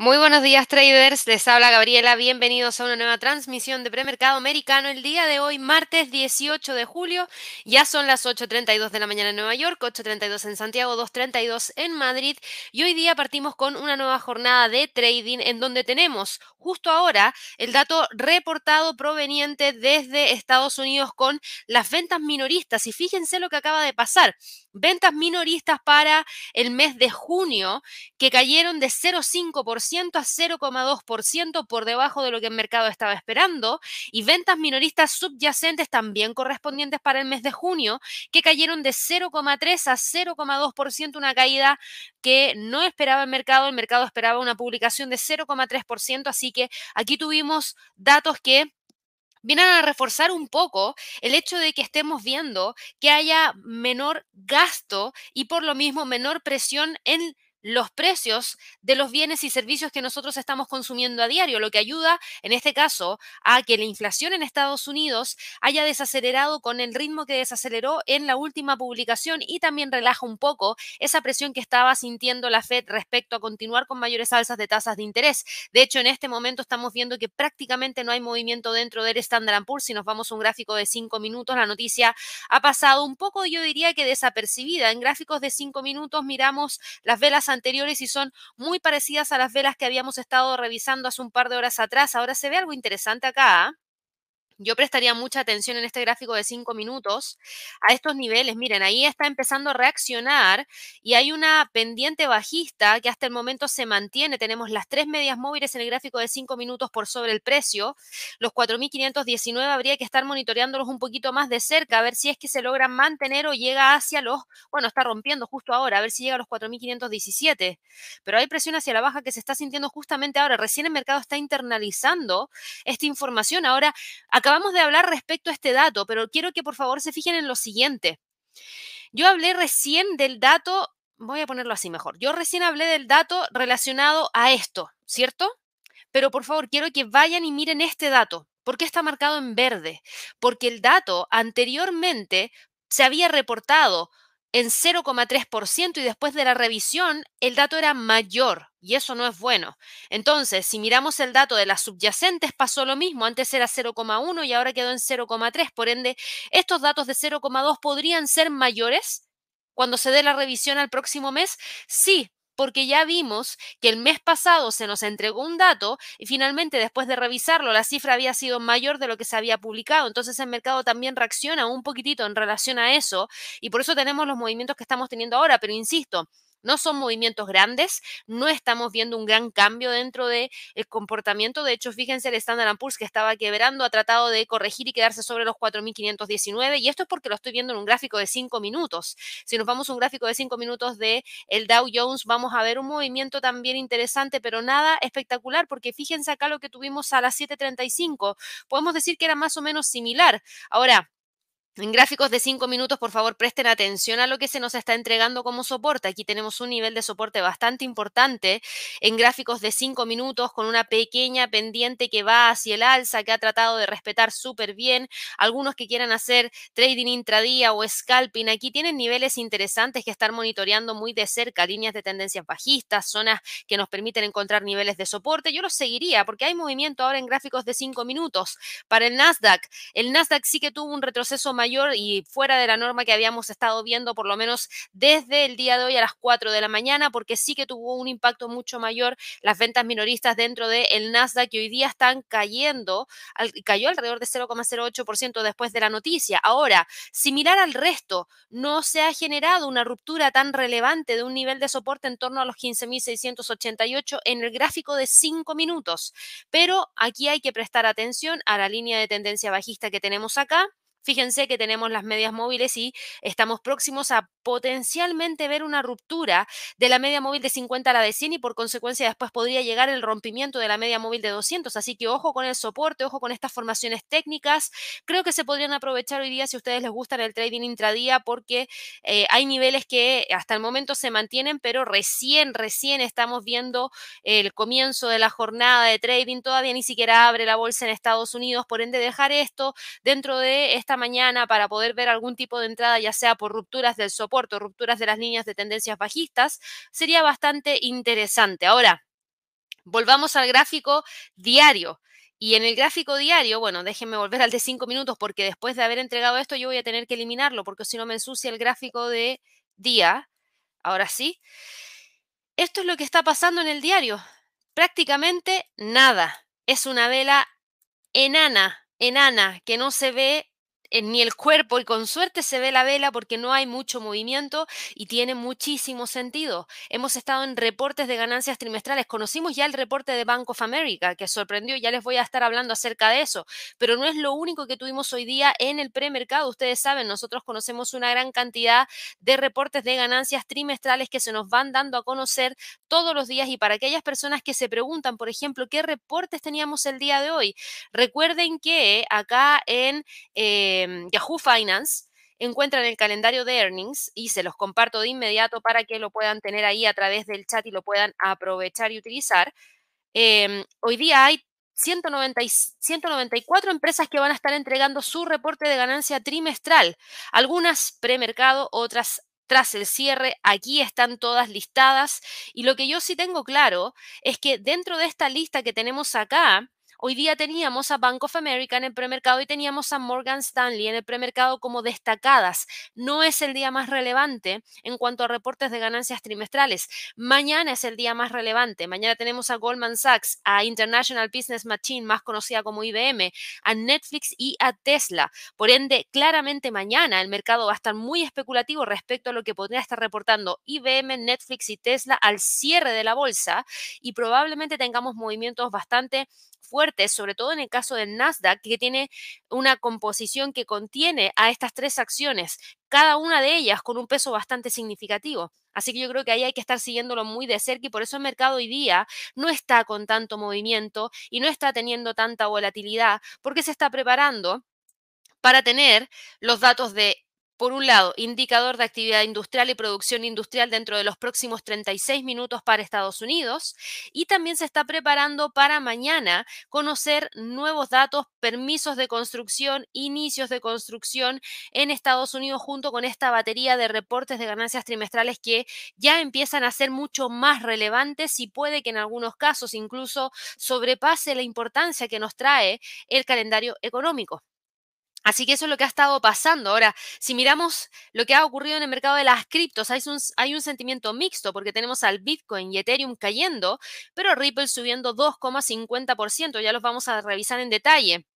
Muy buenos días traders, les habla Gabriela, bienvenidos a una nueva transmisión de premercado americano. El día de hoy, martes 18 de julio, ya son las 8.32 de la mañana en Nueva York, 8.32 en Santiago, 2.32 en Madrid y hoy día partimos con una nueva jornada de trading en donde tenemos justo ahora el dato reportado proveniente desde Estados Unidos con las ventas minoristas y fíjense lo que acaba de pasar. Ventas minoristas para el mes de junio que cayeron de 0,5% a 0,2% por debajo de lo que el mercado estaba esperando y ventas minoristas subyacentes también correspondientes para el mes de junio que cayeron de 0,3 a 0,2%, una caída que no esperaba el mercado, el mercado esperaba una publicación de 0,3%, así que aquí tuvimos datos que vienen a reforzar un poco el hecho de que estemos viendo que haya menor gasto y por lo mismo menor presión en los precios de los bienes y servicios que nosotros estamos consumiendo a diario, lo que ayuda en este caso a que la inflación en Estados Unidos haya desacelerado con el ritmo que desaceleró en la última publicación y también relaja un poco esa presión que estaba sintiendo la Fed respecto a continuar con mayores alzas de tasas de interés. De hecho, en este momento estamos viendo que prácticamente no hay movimiento dentro del Standard Poor's. Si nos vamos a un gráfico de cinco minutos, la noticia ha pasado un poco, yo diría que desapercibida. En gráficos de cinco minutos miramos las velas anteriores y son muy parecidas a las velas que habíamos estado revisando hace un par de horas atrás. Ahora se ve algo interesante acá. ¿ah? Yo prestaría mucha atención en este gráfico de 5 minutos a estos niveles. Miren, ahí está empezando a reaccionar y hay una pendiente bajista que hasta el momento se mantiene. Tenemos las tres medias móviles en el gráfico de 5 minutos por sobre el precio. Los 4.519 habría que estar monitoreándolos un poquito más de cerca, a ver si es que se logran mantener o llega hacia los, bueno, está rompiendo justo ahora, a ver si llega a los 4.517. Pero hay presión hacia la baja que se está sintiendo justamente ahora. Recién el mercado está internalizando esta información. Ahora, acá Acabamos de hablar respecto a este dato, pero quiero que por favor se fijen en lo siguiente. Yo hablé recién del dato, voy a ponerlo así mejor, yo recién hablé del dato relacionado a esto, ¿cierto? Pero por favor, quiero que vayan y miren este dato. ¿Por qué está marcado en verde? Porque el dato anteriormente se había reportado en 0,3% y después de la revisión el dato era mayor y eso no es bueno. Entonces, si miramos el dato de las subyacentes, pasó lo mismo. Antes era 0,1 y ahora quedó en 0,3. Por ende, estos datos de 0,2 podrían ser mayores cuando se dé la revisión al próximo mes. Sí, porque ya vimos que el mes pasado se nos entregó un dato y finalmente después de revisarlo la cifra había sido mayor de lo que se había publicado. Entonces el mercado también reacciona un poquitito en relación a eso y por eso tenemos los movimientos que estamos teniendo ahora. Pero insisto, no son movimientos grandes, no estamos viendo un gran cambio dentro del comportamiento. De hecho, fíjense, el Standard Poor's que estaba quebrando ha tratado de corregir y quedarse sobre los 4.519 y esto es porque lo estoy viendo en un gráfico de 5 minutos. Si nos vamos a un gráfico de 5 minutos de el Dow Jones, vamos a ver un movimiento también interesante, pero nada espectacular porque fíjense acá lo que tuvimos a las 7.35. Podemos decir que era más o menos similar. Ahora, en gráficos de 5 minutos, por favor, presten atención a lo que se nos está entregando como soporte. Aquí tenemos un nivel de soporte bastante importante en gráficos de 5 minutos con una pequeña pendiente que va hacia el alza, que ha tratado de respetar súper bien. Algunos que quieran hacer trading intradía o scalping, aquí tienen niveles interesantes que están monitoreando muy de cerca, líneas de tendencias bajistas, zonas que nos permiten encontrar niveles de soporte. Yo los seguiría porque hay movimiento ahora en gráficos de 5 minutos. Para el Nasdaq, el Nasdaq sí que tuvo un retroceso mayor y fuera de la norma que habíamos estado viendo por lo menos desde el día de hoy a las 4 de la mañana, porque sí que tuvo un impacto mucho mayor las ventas minoristas dentro del el Nasdaq que hoy día están cayendo, cayó alrededor de 0,08% después de la noticia. Ahora, similar al resto, no se ha generado una ruptura tan relevante de un nivel de soporte en torno a los 15.688 en el gráfico de 5 minutos, pero aquí hay que prestar atención a la línea de tendencia bajista que tenemos acá Fíjense que tenemos las medias móviles y estamos próximos a potencialmente ver una ruptura de la media móvil de 50 a la de 100 y por consecuencia después podría llegar el rompimiento de la media móvil de 200. Así que ojo con el soporte, ojo con estas formaciones técnicas. Creo que se podrían aprovechar hoy día si a ustedes les gusta el trading intradía porque eh, hay niveles que hasta el momento se mantienen, pero recién, recién estamos viendo el comienzo de la jornada de trading. Todavía ni siquiera abre la bolsa en Estados Unidos. Por ende, dejar esto dentro de esta mañana para poder ver algún tipo de entrada, ya sea por rupturas del soporte rupturas de las líneas de tendencias bajistas, sería bastante interesante. Ahora, volvamos al gráfico diario. Y en el gráfico diario, bueno, déjenme volver al de 5 minutos porque después de haber entregado esto yo voy a tener que eliminarlo porque si no me ensucia el gráfico de día. Ahora sí. Esto es lo que está pasando en el diario. Prácticamente nada. Es una vela enana, enana, que no se ve ni el cuerpo y con suerte se ve la vela porque no hay mucho movimiento y tiene muchísimo sentido. Hemos estado en reportes de ganancias trimestrales. Conocimos ya el reporte de Bank of America que sorprendió, ya les voy a estar hablando acerca de eso, pero no es lo único que tuvimos hoy día en el premercado. Ustedes saben, nosotros conocemos una gran cantidad de reportes de ganancias trimestrales que se nos van dando a conocer todos los días y para aquellas personas que se preguntan, por ejemplo, qué reportes teníamos el día de hoy, recuerden que acá en... Eh, Em, Yahoo Finance encuentran el calendario de earnings y se los comparto de inmediato para que lo puedan tener ahí a través del chat y lo puedan aprovechar y utilizar. Em, hoy día hay 190 194 empresas que van a estar entregando su reporte de ganancia trimestral, algunas premercado, otras tras el cierre, aquí están todas listadas y lo que yo sí tengo claro es que dentro de esta lista que tenemos acá, Hoy día teníamos a Bank of America en el premercado y teníamos a Morgan Stanley en el premercado como destacadas. No es el día más relevante en cuanto a reportes de ganancias trimestrales. Mañana es el día más relevante. Mañana tenemos a Goldman Sachs, a International Business Machine, más conocida como IBM, a Netflix y a Tesla. Por ende, claramente mañana el mercado va a estar muy especulativo respecto a lo que podría estar reportando IBM, Netflix y Tesla al cierre de la bolsa y probablemente tengamos movimientos bastante fuertes, sobre todo en el caso del Nasdaq, que tiene una composición que contiene a estas tres acciones, cada una de ellas con un peso bastante significativo. Así que yo creo que ahí hay que estar siguiéndolo muy de cerca y por eso el mercado hoy día no está con tanto movimiento y no está teniendo tanta volatilidad porque se está preparando para tener los datos de por un lado, indicador de actividad industrial y producción industrial dentro de los próximos 36 minutos para Estados Unidos. Y también se está preparando para mañana conocer nuevos datos, permisos de construcción, inicios de construcción en Estados Unidos junto con esta batería de reportes de ganancias trimestrales que ya empiezan a ser mucho más relevantes y puede que en algunos casos incluso sobrepase la importancia que nos trae el calendario económico. Así que eso es lo que ha estado pasando. Ahora, si miramos lo que ha ocurrido en el mercado de las criptos, hay un, sentimiento mixto porque tenemos al Bitcoin y Ethereum cayendo, pero Ripple subiendo 2,50%. Ya los vamos a revisar en detalle.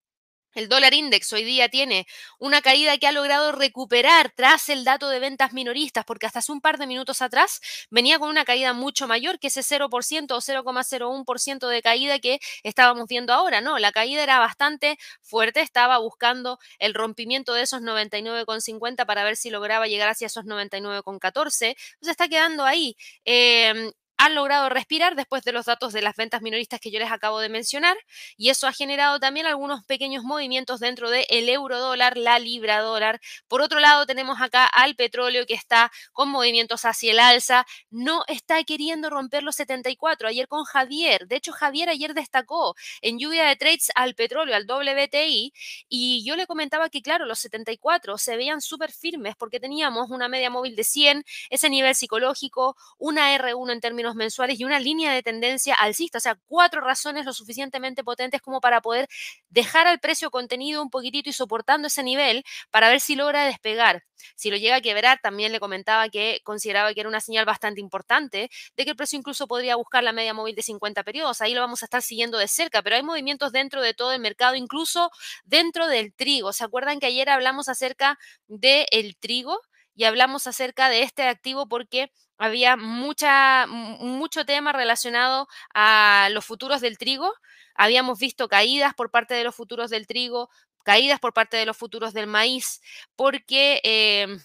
El dólar index hoy día tiene una caída que ha logrado recuperar tras el dato de ventas minoristas, porque hasta hace un par de minutos atrás venía con una caída mucho mayor que ese 0% o 0,01% de caída que estábamos viendo ahora. No, la caída era bastante fuerte, estaba buscando el rompimiento de esos 99,50 para ver si lograba llegar hacia esos 99,14. Se está quedando ahí. Em, han logrado respirar después de los datos de las ventas minoristas que yo les acabo de mencionar y eso ha generado también algunos pequeños movimientos dentro del el euro dólar, la libra dólar. Por otro lado, tenemos acá al petróleo que está con movimientos hacia el alza, no está queriendo romper los 74. Ayer con Javier, de hecho Javier ayer destacó en lluvia de trades al petróleo, al WTI, y yo le comentaba que claro, los 74 se veían súper firmes porque teníamos una media móvil de 100, ese nivel psicológico, una R1 en términos mensuales y una línea de tendencia alcista, o sea, cuatro razones lo suficientemente potentes como para poder dejar al precio contenido un poquitito y soportando ese nivel para ver si logra despegar. Si lo llega a quebrar, también le comentaba que consideraba que era una señal bastante importante de que el precio incluso podría buscar la media móvil de 50 periodos. Ahí lo vamos a estar siguiendo de cerca, pero hay movimientos dentro de todo el mercado, incluso dentro del trigo. ¿Se acuerdan que ayer hablamos acerca del trigo? y hablamos acerca de este activo porque había mucho tema relacionado a los futuros del trigo. Habíamos visto caídas por parte de los futuros del trigo, caídas por parte de los futuros del maíz, porque em,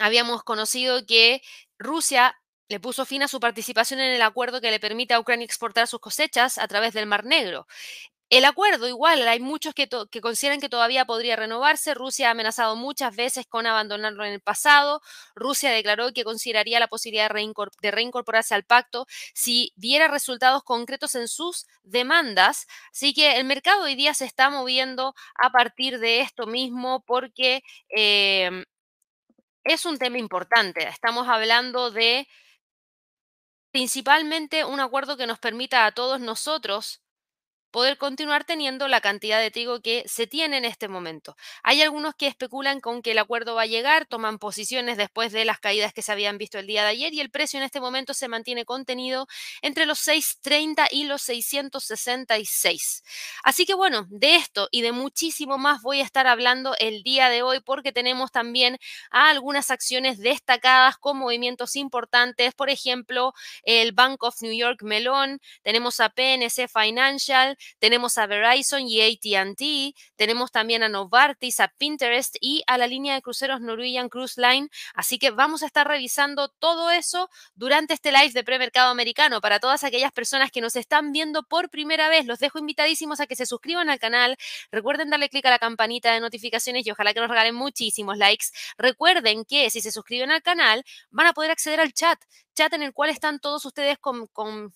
habíamos conocido que Rusia le puso fin a su participación en el acuerdo que le permite a Ucrania exportar sus cosechas a través del Mar Negro. El acuerdo, igual, hay muchos que, consideran que todavía podría renovarse. Rusia ha amenazado muchas veces con abandonarlo en el pasado. Rusia declaró que consideraría la posibilidad de, reincorporarse al pacto si diera resultados concretos en sus demandas. Así que el mercado hoy día se está moviendo a partir de esto mismo porque em, es un tema importante. Estamos hablando de principalmente un acuerdo que nos permita a todos nosotros poder continuar teniendo la cantidad de trigo que se tiene en este momento. Hay algunos que especulan con que el acuerdo va a llegar, toman posiciones después de las caídas que se habían visto el día de ayer y el precio en este momento se mantiene contenido entre los 6.30 y los 666. Así que bueno, de esto y de muchísimo más voy a estar hablando el día de hoy porque tenemos también algunas acciones destacadas con movimientos importantes, por ejemplo, el Bank of New York Melón, tenemos a PNC Financial, tenemos a Verizon y ATT, tenemos también a Novartis, a Pinterest y a la línea de cruceros Norwegian Cruise Line. Así que vamos a estar revisando todo eso durante este live de premercado americano. Para todas aquellas personas que nos están viendo por primera vez, los dejo invitadísimos a que se suscriban al canal. Recuerden darle clic a la campanita de notificaciones y ojalá que nos regalen muchísimos likes. Recuerden que si se suscriben al canal van a poder acceder al chat, chat en el cual están todos ustedes con, con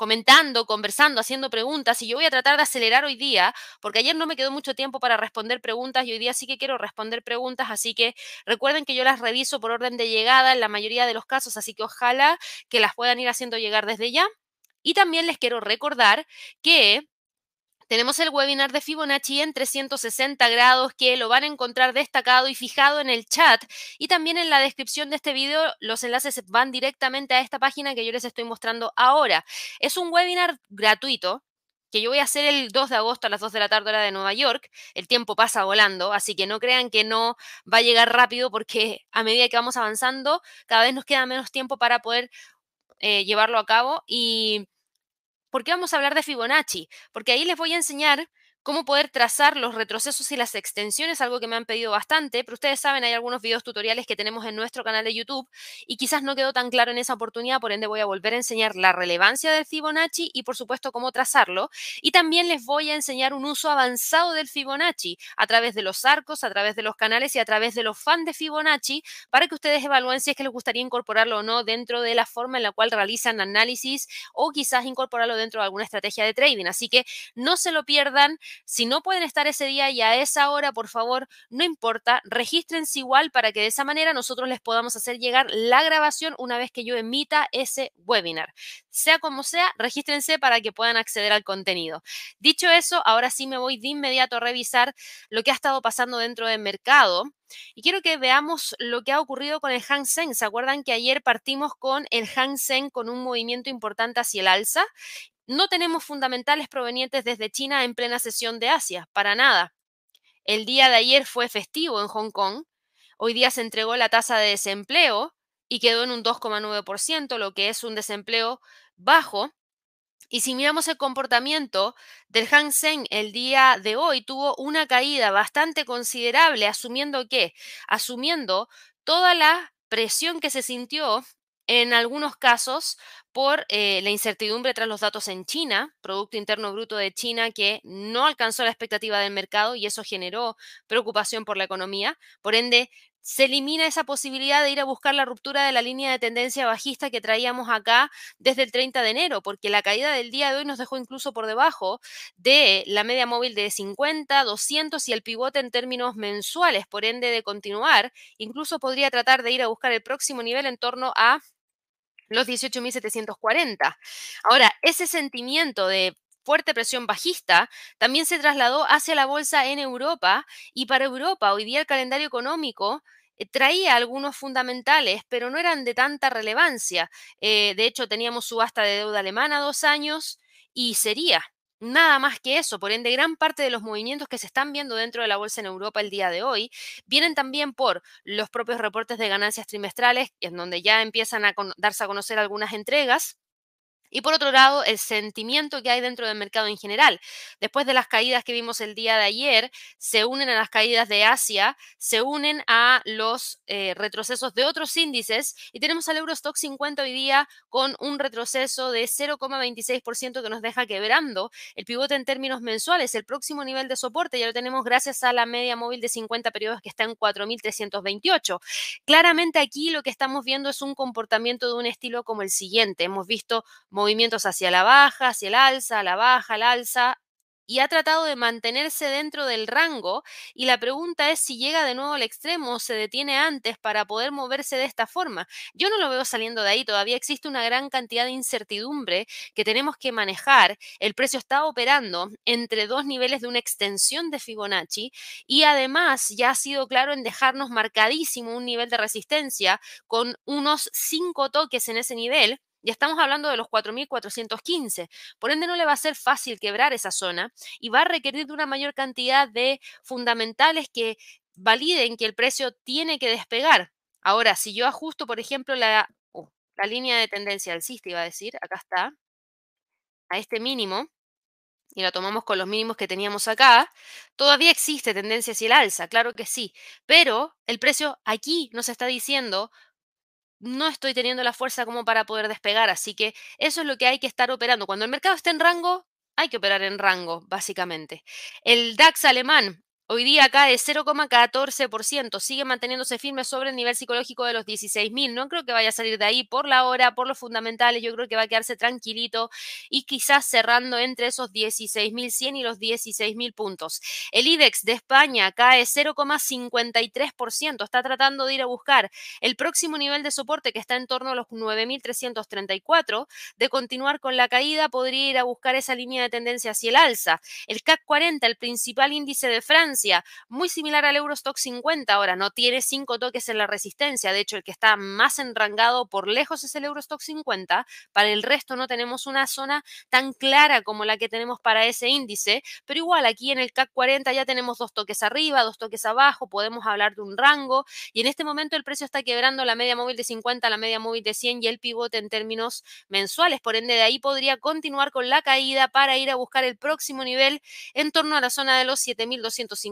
comentando, conversando, haciendo preguntas y yo voy a tratar de acelerar hoy día, porque ayer no me quedó mucho tiempo para responder preguntas y hoy día sí que quiero responder preguntas, así que recuerden que yo las reviso por orden de llegada en la mayoría de los casos, así que ojalá que las puedan ir haciendo llegar desde ya. Y también les quiero recordar que tenemos el webinar de Fibonacci en 360 grados que lo van a encontrar destacado y fijado en el chat y también en la descripción de este video los enlaces van directamente a esta página que yo les estoy mostrando ahora. Es un webinar gratuito que yo voy a hacer el 2 de agosto a las 2 de la tarde hora de Nueva York. El tiempo pasa volando, así que no crean que no va a llegar rápido porque a medida que vamos avanzando cada vez nos queda menos tiempo para poder eh, llevarlo a cabo y ¿Por qué vamos a hablar de Fibonacci? Porque ahí les voy a enseñar cómo poder trazar los retrocesos y las extensiones, algo que me han pedido bastante, pero ustedes saben, hay algunos videos tutoriales que tenemos en nuestro canal de YouTube y quizás no quedó tan claro en esa oportunidad, por ende voy a volver a enseñar la relevancia del Fibonacci y por supuesto cómo trazarlo. Y también les voy a enseñar un uso avanzado del Fibonacci a través de los arcos, a través de los canales y a través de los fans de Fibonacci para que ustedes evalúen si es que les gustaría incorporarlo o no dentro de la forma en la cual realizan análisis o quizás incorporarlo dentro de alguna estrategia de trading. Así que no se lo pierdan. Si no pueden estar ese día y a esa hora, por favor, no importa, regístrense igual para que de esa manera nosotros les podamos hacer llegar la grabación una vez que yo emita ese webinar. Sea como sea, regístrense para que puedan acceder al contenido. Dicho eso, ahora sí me voy de inmediato a revisar lo que ha estado pasando dentro del mercado. Y quiero que veamos lo que ha ocurrido con el Hang Seng. ¿Se acuerdan que ayer partimos con el Hang Seng con un movimiento importante hacia el alza? No tenemos fundamentales provenientes desde China en plena sesión de Asia, para nada. El día de ayer fue festivo en Hong Kong. Hoy día se entregó la tasa de desempleo y quedó en un 2,9%, lo que es un desempleo bajo. Y si miramos el comportamiento del Hang Seng el día de hoy, tuvo una caída bastante considerable, asumiendo que, asumiendo toda la presión que se sintió en algunos casos por eh, la incertidumbre tras los datos en China, Producto Interno Bruto de China que no alcanzó la expectativa del mercado y eso generó preocupación por la economía. Por ende, se elimina esa posibilidad de ir a buscar la ruptura de la línea de tendencia bajista que traíamos acá desde el 30 de enero, porque la caída del día de hoy nos dejó incluso por debajo de la media móvil de 50, 200 y el pivote en términos mensuales. Por ende, de continuar, incluso podría tratar de ir a buscar el próximo nivel en torno a los 18.740. Ahora, ese sentimiento de fuerte presión bajista también se trasladó hacia la bolsa en Europa y para Europa hoy día el calendario económico eh, traía algunos fundamentales, pero no eran de tanta relevancia. Eh, de hecho, teníamos subasta de deuda alemana dos años y sería Nada más que eso, por ende, gran parte de los movimientos que se están viendo dentro de la bolsa en Europa el día de hoy vienen también por los propios reportes de ganancias trimestrales, en donde ya empiezan a darse a conocer algunas entregas Y por otro lado, el sentimiento que hay dentro del mercado en general. Después de las caídas que vimos el día de ayer, se unen a las caídas de Asia, se unen a los eh, retrocesos de otros índices y tenemos al Eurostock 50 hoy día con un retroceso de 0,26% que nos deja quebrando el pivote en términos mensuales. El próximo nivel de soporte ya lo tenemos gracias a la media móvil de 50 periodos que está en 4.328. Claramente aquí lo que estamos viendo es un comportamiento de un estilo como el siguiente. Hemos visto movimientos hacia la baja, hacia el alza, la baja, al alza, y ha tratado de mantenerse dentro del rango y la pregunta es si llega de nuevo al extremo o se detiene antes para poder moverse de esta forma. Yo no lo veo saliendo de ahí, todavía existe una gran cantidad de incertidumbre que tenemos que manejar. El precio está operando entre dos niveles de una extensión de Fibonacci y además ya ha sido claro en dejarnos marcadísimo un nivel de resistencia con unos cinco toques en ese nivel ya estamos hablando de los 4.415. Por ende, no le va a ser fácil quebrar esa zona y va a requerir de una mayor cantidad de fundamentales que validen que el precio tiene que despegar. Ahora, si yo ajusto, por ejemplo, la, uh, la línea de tendencia alcista, iba a decir, acá está, a este mínimo, y la tomamos con los mínimos que teníamos acá, todavía existe tendencia hacia el alza, claro que sí, pero el precio aquí nos está diciendo no estoy teniendo la fuerza como para poder despegar, así que eso es lo que hay que estar operando. Cuando el mercado esté en rango, hay que operar en rango, básicamente. El DAX alemán Hoy día cae 0,14%, sigue manteniéndose firme sobre el nivel psicológico de los 16.000. No creo que vaya a salir de ahí por la hora, por los fundamentales. Yo creo que va a quedarse tranquilito y quizás cerrando entre esos 16.100 y los 16.000 puntos. El IBEX de España cae 0,53%. Está tratando de ir a buscar el próximo nivel de soporte que está en torno a los 9.334. De continuar con la caída, podría ir a buscar esa línea de tendencia hacia el alza. El CAC 40, el principal índice de Francia, muy similar al Eurostock 50 ahora, no tiene cinco toques en la resistencia, de hecho el que está más enrangado por lejos es el Eurostock 50, para el resto no tenemos una zona tan clara como la que tenemos para ese índice, pero igual aquí en el CAC 40 ya tenemos dos toques arriba, dos toques abajo, podemos hablar de un rango y en este momento el precio está quebrando la media móvil de 50, la media móvil de 100 y el pivote en términos mensuales, por ende de ahí podría continuar con la caída para ir a buscar el próximo nivel en torno a la zona de los 7250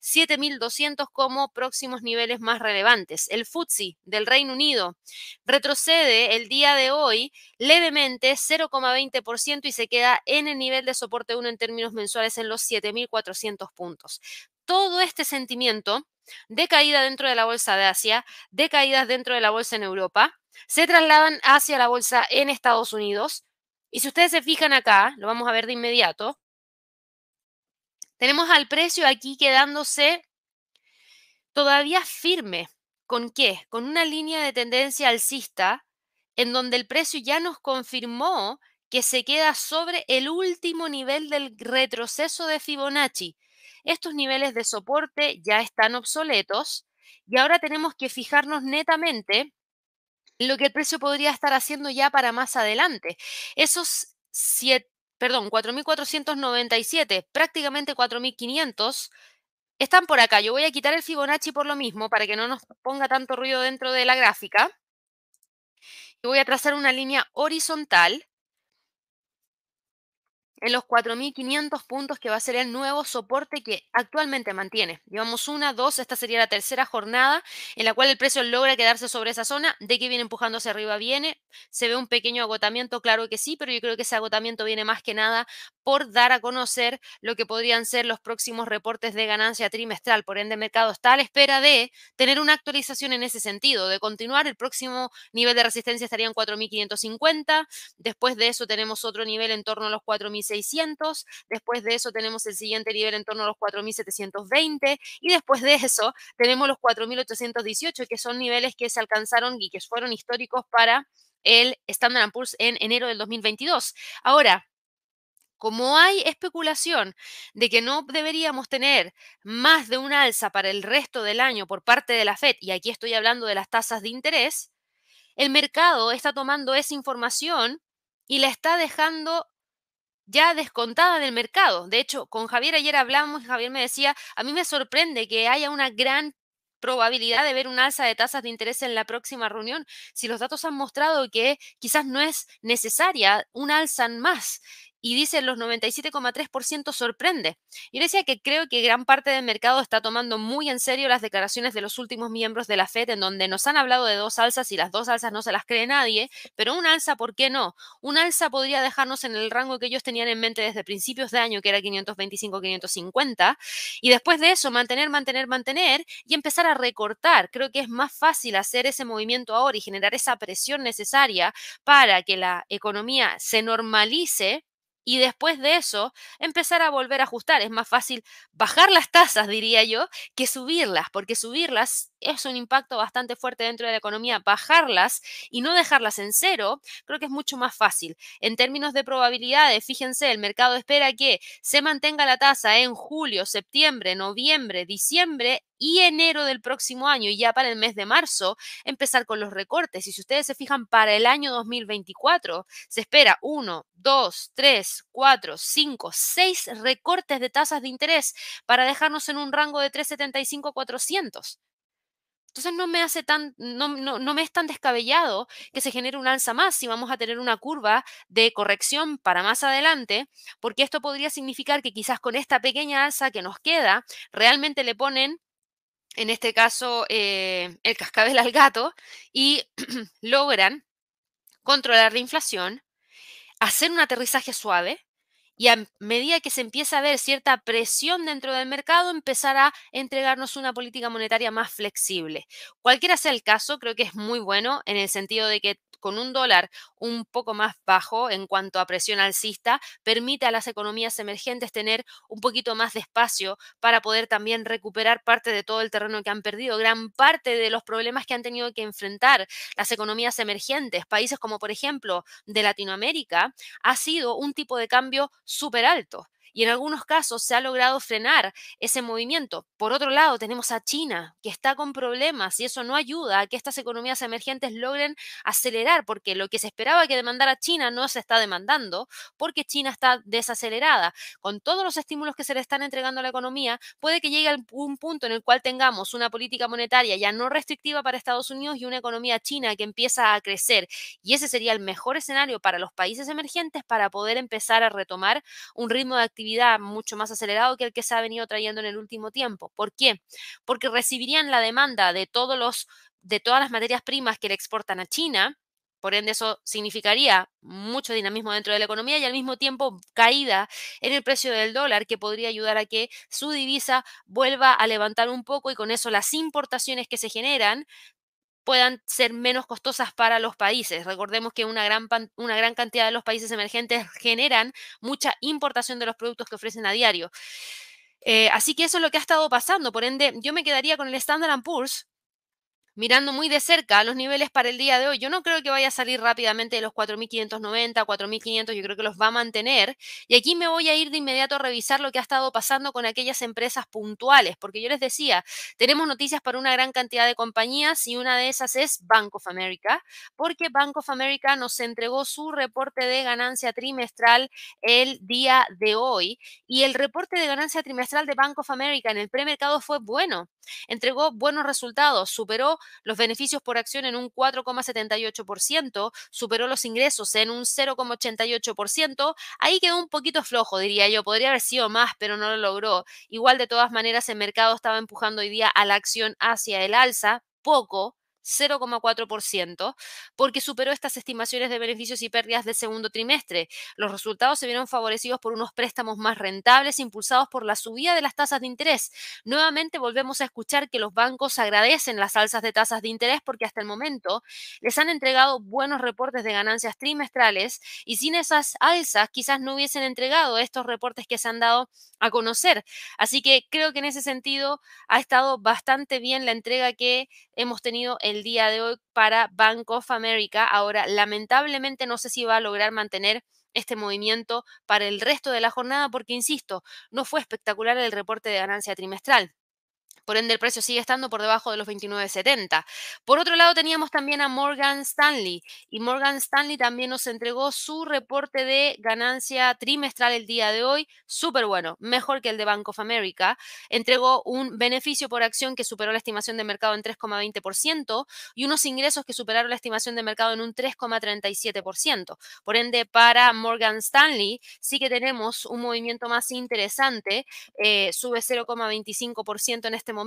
7200 como próximos niveles más relevantes. El FTSE del Reino Unido retrocede el día de hoy levemente 0,20% y se queda en el nivel de soporte 1 en términos mensuales en los 7400 puntos. Todo este sentimiento de caída dentro de la bolsa de Asia, de caídas dentro de la bolsa en Europa, se trasladan hacia la bolsa en Estados Unidos. Y si ustedes se fijan acá, lo vamos a ver de inmediato, tenemos al precio aquí quedándose todavía firme. ¿Con qué? Con una línea de tendencia alcista en donde el precio ya nos confirmó que se queda sobre el último nivel del retroceso de Fibonacci. Estos niveles de soporte ya están obsoletos y ahora tenemos que fijarnos netamente en lo que el precio podría estar haciendo ya para más adelante. Esos siete perdón, 4.497, prácticamente 4.500, están por acá. Yo voy a quitar el Fibonacci por lo mismo, para que no nos ponga tanto ruido dentro de la gráfica. Y voy a trazar una línea horizontal en los 4.500 puntos que va a ser el nuevo soporte que actualmente mantiene. Llevamos una, dos, esta sería la tercera jornada en la cual el precio logra quedarse sobre esa zona. ¿De que viene empujando hacia arriba? Viene. ¿Se ve un pequeño agotamiento? Claro que sí, pero yo creo que ese agotamiento viene más que nada por dar a conocer lo que podrían ser los próximos reportes de ganancia trimestral. Por ende, el mercado está a la espera de tener una actualización en ese sentido, de continuar. El próximo nivel de resistencia estaría en 4.550. Después de eso tenemos otro nivel en torno a los 4.600 600, después de eso tenemos el siguiente nivel en torno a los 4.720 y después de eso tenemos los 4.818, que son niveles que se alcanzaron y que fueron históricos para el Standard Poor's en enero del 2022. Ahora, como hay especulación de que no deberíamos tener más de un alza para el resto del año por parte de la Fed, y aquí estoy hablando de las tasas de interés, el mercado está tomando esa información y la está dejando ya descontada del mercado. De hecho, con Javier ayer hablamos y Javier me decía, a mí me sorprende que haya una gran probabilidad de ver un alza de tasas de interés en la próxima reunión si los datos han mostrado que quizás no es necesaria un alza más? Y dice los 97,3% sorprende. Yo decía que creo que gran parte del mercado está tomando muy en serio las declaraciones de los últimos miembros de la Fed, en donde nos han hablado de dos alzas y las dos alzas no se las cree nadie, pero un alza, ¿por qué no? Un alza podría dejarnos en el rango que ellos tenían en mente desde principios de año, que era 525-550, y después de eso mantener, mantener, mantener y empezar a recortar. Creo que es más fácil hacer ese movimiento ahora y generar esa presión necesaria para que la economía se normalice y después de eso empezar a volver a ajustar. Es más fácil bajar las tasas, diría yo, que subirlas, porque subirlas es un impacto bastante fuerte dentro de la economía. Bajarlas y no dejarlas en cero, creo que es mucho más fácil. En términos de probabilidades, fíjense, el mercado espera que se mantenga la tasa en julio, septiembre, noviembre, diciembre y enero del próximo año y ya para el mes de marzo empezar con los recortes. Y si ustedes se fijan para el año 2024, se espera 1, 2, 3, 4, 5, 6 recortes de tasas de interés para dejarnos en un rango de 375 a 400. Entonces no me hace tan, no, no, me es tan descabellado que se genere un alza más si vamos a tener una curva de corrección para más adelante, porque esto podría significar que quizás con esta pequeña alza que nos queda, realmente le ponen, en este caso, eh, el cascabel al gato y logran controlar la inflación, hacer un aterrizaje suave, y a medida que se empieza a ver cierta presión dentro del mercado, empezar a entregarnos una política monetaria más flexible. Cualquiera sea el caso, creo que es muy bueno en el sentido de que con un dólar un poco más bajo en cuanto a presión alcista, permite a las economías emergentes tener un poquito más de espacio para poder también recuperar parte de todo el terreno que han perdido. Gran parte de los problemas que han tenido que enfrentar las economías emergentes, países como por ejemplo de Latinoamérica, ha sido un tipo de cambio súper alto y en algunos casos se ha logrado frenar ese movimiento. Por otro lado, tenemos a China, que está con problemas y eso no ayuda a que estas economías emergentes logren acelerar, porque lo que se esperaba que demandara China no se está demandando, porque China está desacelerada. Con todos los estímulos que se le están entregando a la economía, puede que llegue a un punto en el cual tengamos una política monetaria ya no restrictiva para Estados Unidos y una economía china que empieza a crecer. Y ese sería el mejor escenario para los países emergentes para poder empezar a retomar un ritmo de actividad mucho más acelerado que el que se ha venido trayendo en el último tiempo. ¿Por qué? Porque recibirían la demanda de todos los de todas las materias primas que le exportan a China, por ende, eso significaría mucho dinamismo dentro de la economía y al mismo tiempo caída en el precio del dólar, que podría ayudar a que su divisa vuelva a levantar un poco y con eso las importaciones que se generan puedan ser menos costosas para los países. Recordemos que una gran, una gran cantidad de los países emergentes generan mucha importación de los productos que ofrecen a diario. Eh, así que eso es lo que ha estado pasando. Por ende, yo me quedaría con el Standard Poor's mirando muy de cerca los niveles para el día de hoy, yo no creo que vaya a salir rápidamente de los 4.590, 4.500, yo creo que los va a mantener. Y aquí me voy a ir de inmediato a revisar lo que ha estado pasando con aquellas empresas puntuales, porque yo les decía, tenemos noticias para una gran cantidad de compañías y una de esas es Bank of America, porque Bank of America nos entregó su reporte de ganancia trimestral el día de hoy y el reporte de ganancia trimestral de Bank of America en el premercado fue bueno, entregó buenos resultados, superó los beneficios por acción en un 4,78%, superó los ingresos en un 0,88%, ahí quedó un poquito flojo, diría yo, podría haber sido más, pero no lo logró. Igual de todas maneras el mercado estaba empujando hoy día a la acción hacia el alza, poco, 0,4%, porque superó estas estimaciones de beneficios y pérdidas del segundo trimestre. Los resultados se vieron favorecidos por unos préstamos más rentables impulsados por la subida de las tasas de interés. Nuevamente volvemos a escuchar que los bancos agradecen las alzas de tasas de interés porque hasta el momento les han entregado buenos reportes de ganancias trimestrales y sin esas alzas quizás no hubiesen entregado estos reportes que se han dado a conocer. Así que creo que en ese sentido ha estado bastante bien la entrega que hemos tenido el día de hoy para Bank of America. Ahora, lamentablemente no sé si va a lograr mantener este movimiento para el resto de la jornada porque, insisto, no fue espectacular el reporte de ganancia trimestral. Por ende, el precio sigue estando por debajo de los 29.70. Por otro lado, teníamos también a Morgan Stanley y Morgan Stanley también nos entregó su reporte de ganancia trimestral el día de hoy, súper bueno, mejor que el de Bank of America. Entregó un beneficio por acción que superó la estimación de mercado en 3,20% y unos ingresos que superaron la estimación de mercado en un 3,37%. Por ende, para Morgan Stanley sí que tenemos un movimiento más interesante, eh, sube 0,25% en este momento,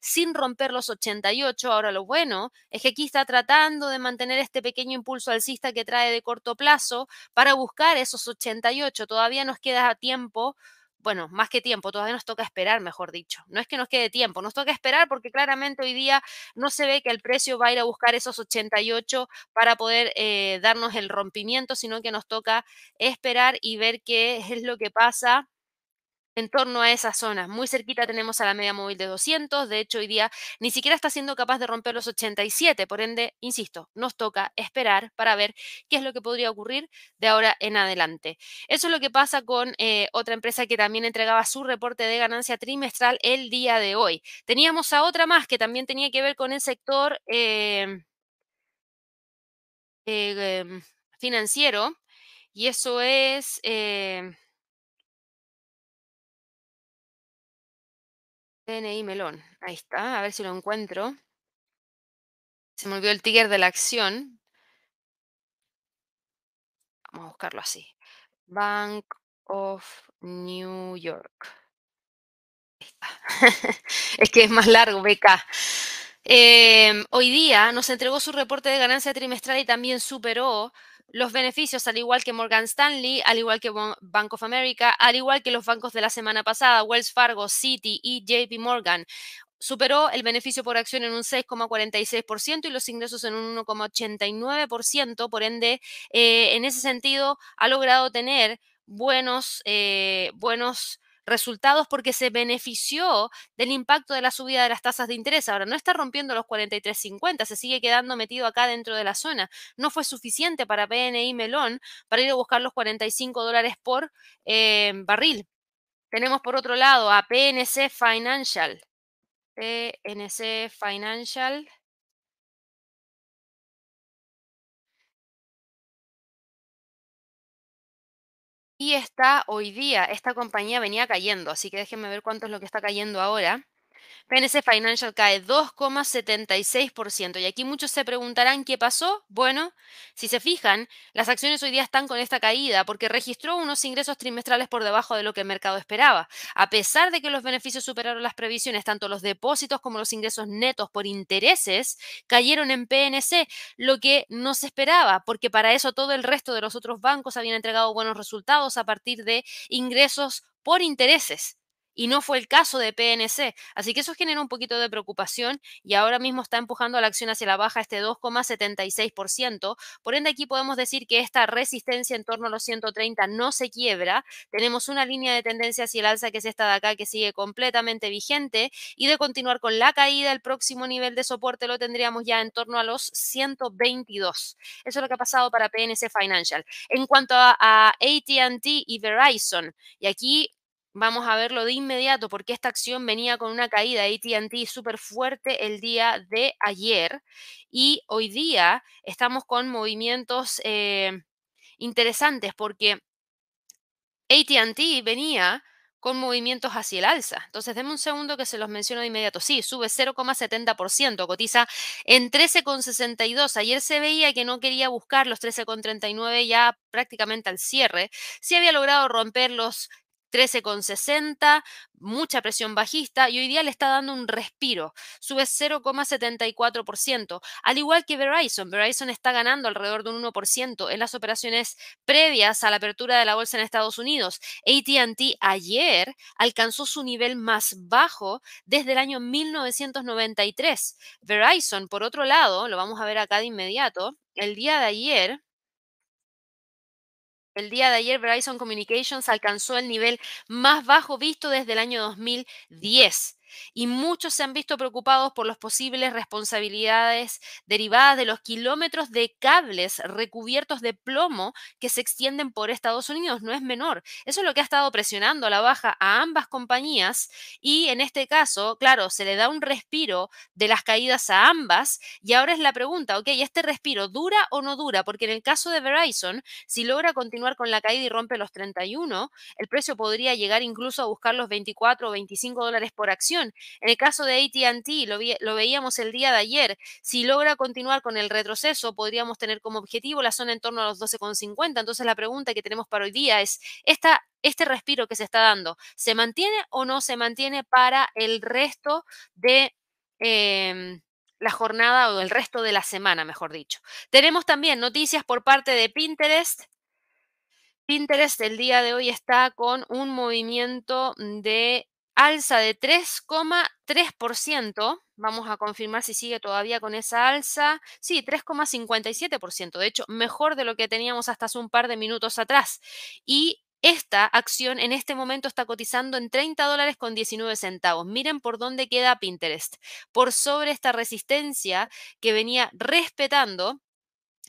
sin romper los 88. Ahora lo bueno es que aquí está tratando de mantener este pequeño impulso alcista que trae de corto plazo para buscar esos 88. Todavía nos queda tiempo bueno, más que tiempo, todavía nos toca esperar, mejor dicho. No es que nos quede tiempo, nos toca esperar porque claramente hoy día no se ve que el precio va a ir a buscar esos 88 para poder eh, darnos el rompimiento, sino que nos toca esperar y ver qué es lo que pasa en torno a esa zona. Muy cerquita tenemos a la media móvil de 200. De hecho, hoy día ni siquiera está siendo capaz de romper los 87. Por ende, insisto, nos toca esperar para ver qué es lo que podría ocurrir de ahora en adelante. Eso es lo que pasa con eh, otra empresa que también entregaba su reporte de ganancia trimestral el día de hoy. Teníamos a otra más que también tenía que ver con el sector em, eh, em, financiero. Y eso es... DNI Melón. Ahí está, a ver si lo encuentro. Se me olvidó el ticker de la acción. Vamos a buscarlo así. Bank of New York. Ahí está. es que es más largo, BK. Em, hoy día nos entregó su reporte de ganancia trimestral y también superó los beneficios, al igual que Morgan Stanley, al igual que Bank of America, al igual que los bancos de la semana pasada, Wells Fargo, Citi y JP Morgan. Superó el beneficio por acción en un 6,46% y los ingresos en un 1,89%. Por ende, eh, en ese sentido, ha logrado tener buenos, eh, buenos resultados porque se benefició del impacto de la subida de las tasas de interés. Ahora, no está rompiendo los 43.50, se sigue quedando metido acá dentro de la zona. No fue suficiente para PNI Melón para ir a buscar los 45 dólares por eh, barril. Tenemos por otro lado a PNC Financial. PNC Financial. Y está hoy día, esta compañía venía cayendo, así que déjenme ver cuánto es lo que está cayendo ahora. PNC Financial cae 2,76%. Y aquí muchos se preguntarán qué pasó. Bueno, si se fijan, las acciones hoy día están con esta caída porque registró unos ingresos trimestrales por debajo de lo que el mercado esperaba. A pesar de que los beneficios superaron las previsiones, tanto los depósitos como los ingresos netos por intereses cayeron en PNC, lo que no se esperaba, porque para eso todo el resto de los otros bancos habían entregado buenos resultados a partir de ingresos por intereses y no fue el caso de PNC. Así que eso genera un poquito de preocupación y ahora mismo está empujando la acción hacia la baja este 2,76%. Por ende, aquí podemos decir que esta resistencia en torno a los 130 no se quiebra. Tenemos una línea de tendencia hacia el alza que es esta de acá que sigue completamente vigente y de continuar con la caída, el próximo nivel de soporte lo tendríamos ya en torno a los 122. Eso es lo que ha pasado para PNC Financial. En cuanto a, a ATT y Verizon, y aquí Vamos a verlo de inmediato porque esta acción venía con una caída ATT súper fuerte el día de ayer y hoy día estamos con movimientos eh, interesantes porque ATT venía con movimientos hacia el alza. Entonces, denme un segundo que se los menciono de inmediato. Sí, sube 0,70%, cotiza en 13,62. Ayer se veía que no quería buscar los 13,39 ya prácticamente al cierre. Sí había logrado romper los 13,60, mucha presión bajista y hoy día le está dando un respiro, sube 0,74%, al igual que Verizon. Verizon está ganando alrededor de un 1% en las operaciones previas a la apertura de la bolsa en Estados Unidos. ATT ayer alcanzó su nivel más bajo desde el año 1993. Verizon, por otro lado, lo vamos a ver acá de inmediato, el día de ayer el día de ayer Verizon Communications alcanzó el nivel más bajo visto desde el año 2010. Y muchos se han visto preocupados por las posibles responsabilidades derivadas de los kilómetros de cables recubiertos de plomo que se extienden por Estados Unidos. No es menor. Eso es lo que ha estado presionando a la baja a ambas compañías y en este caso, claro, se le da un respiro de las caídas a ambas y ahora es la pregunta, ok, ¿este respiro dura o no dura? Porque en el caso de Verizon, si logra continuar con la caída y rompe los 31, el precio podría llegar incluso a buscar los 24 o 25 dólares por acción. En el caso de ATT, lo, lo veíamos el día de ayer, si logra continuar con el retroceso, podríamos tener como objetivo la zona en torno a los 12,50. Entonces la pregunta que tenemos para hoy día es, ¿esta este respiro que se está dando, ¿se mantiene o no se mantiene para el resto de em, la jornada o el resto de la semana, mejor dicho? Tenemos también noticias por parte de Pinterest. Pinterest el día de hoy está con un movimiento de alza de 3,3%. Vamos a confirmar si sigue todavía con esa alza. Sí, 3,57%. De hecho, mejor de lo que teníamos hasta hace un par de minutos atrás. Y esta acción en este momento está cotizando en 30 dólares con 19 centavos. Miren por dónde queda Pinterest. Por sobre esta resistencia que venía respetando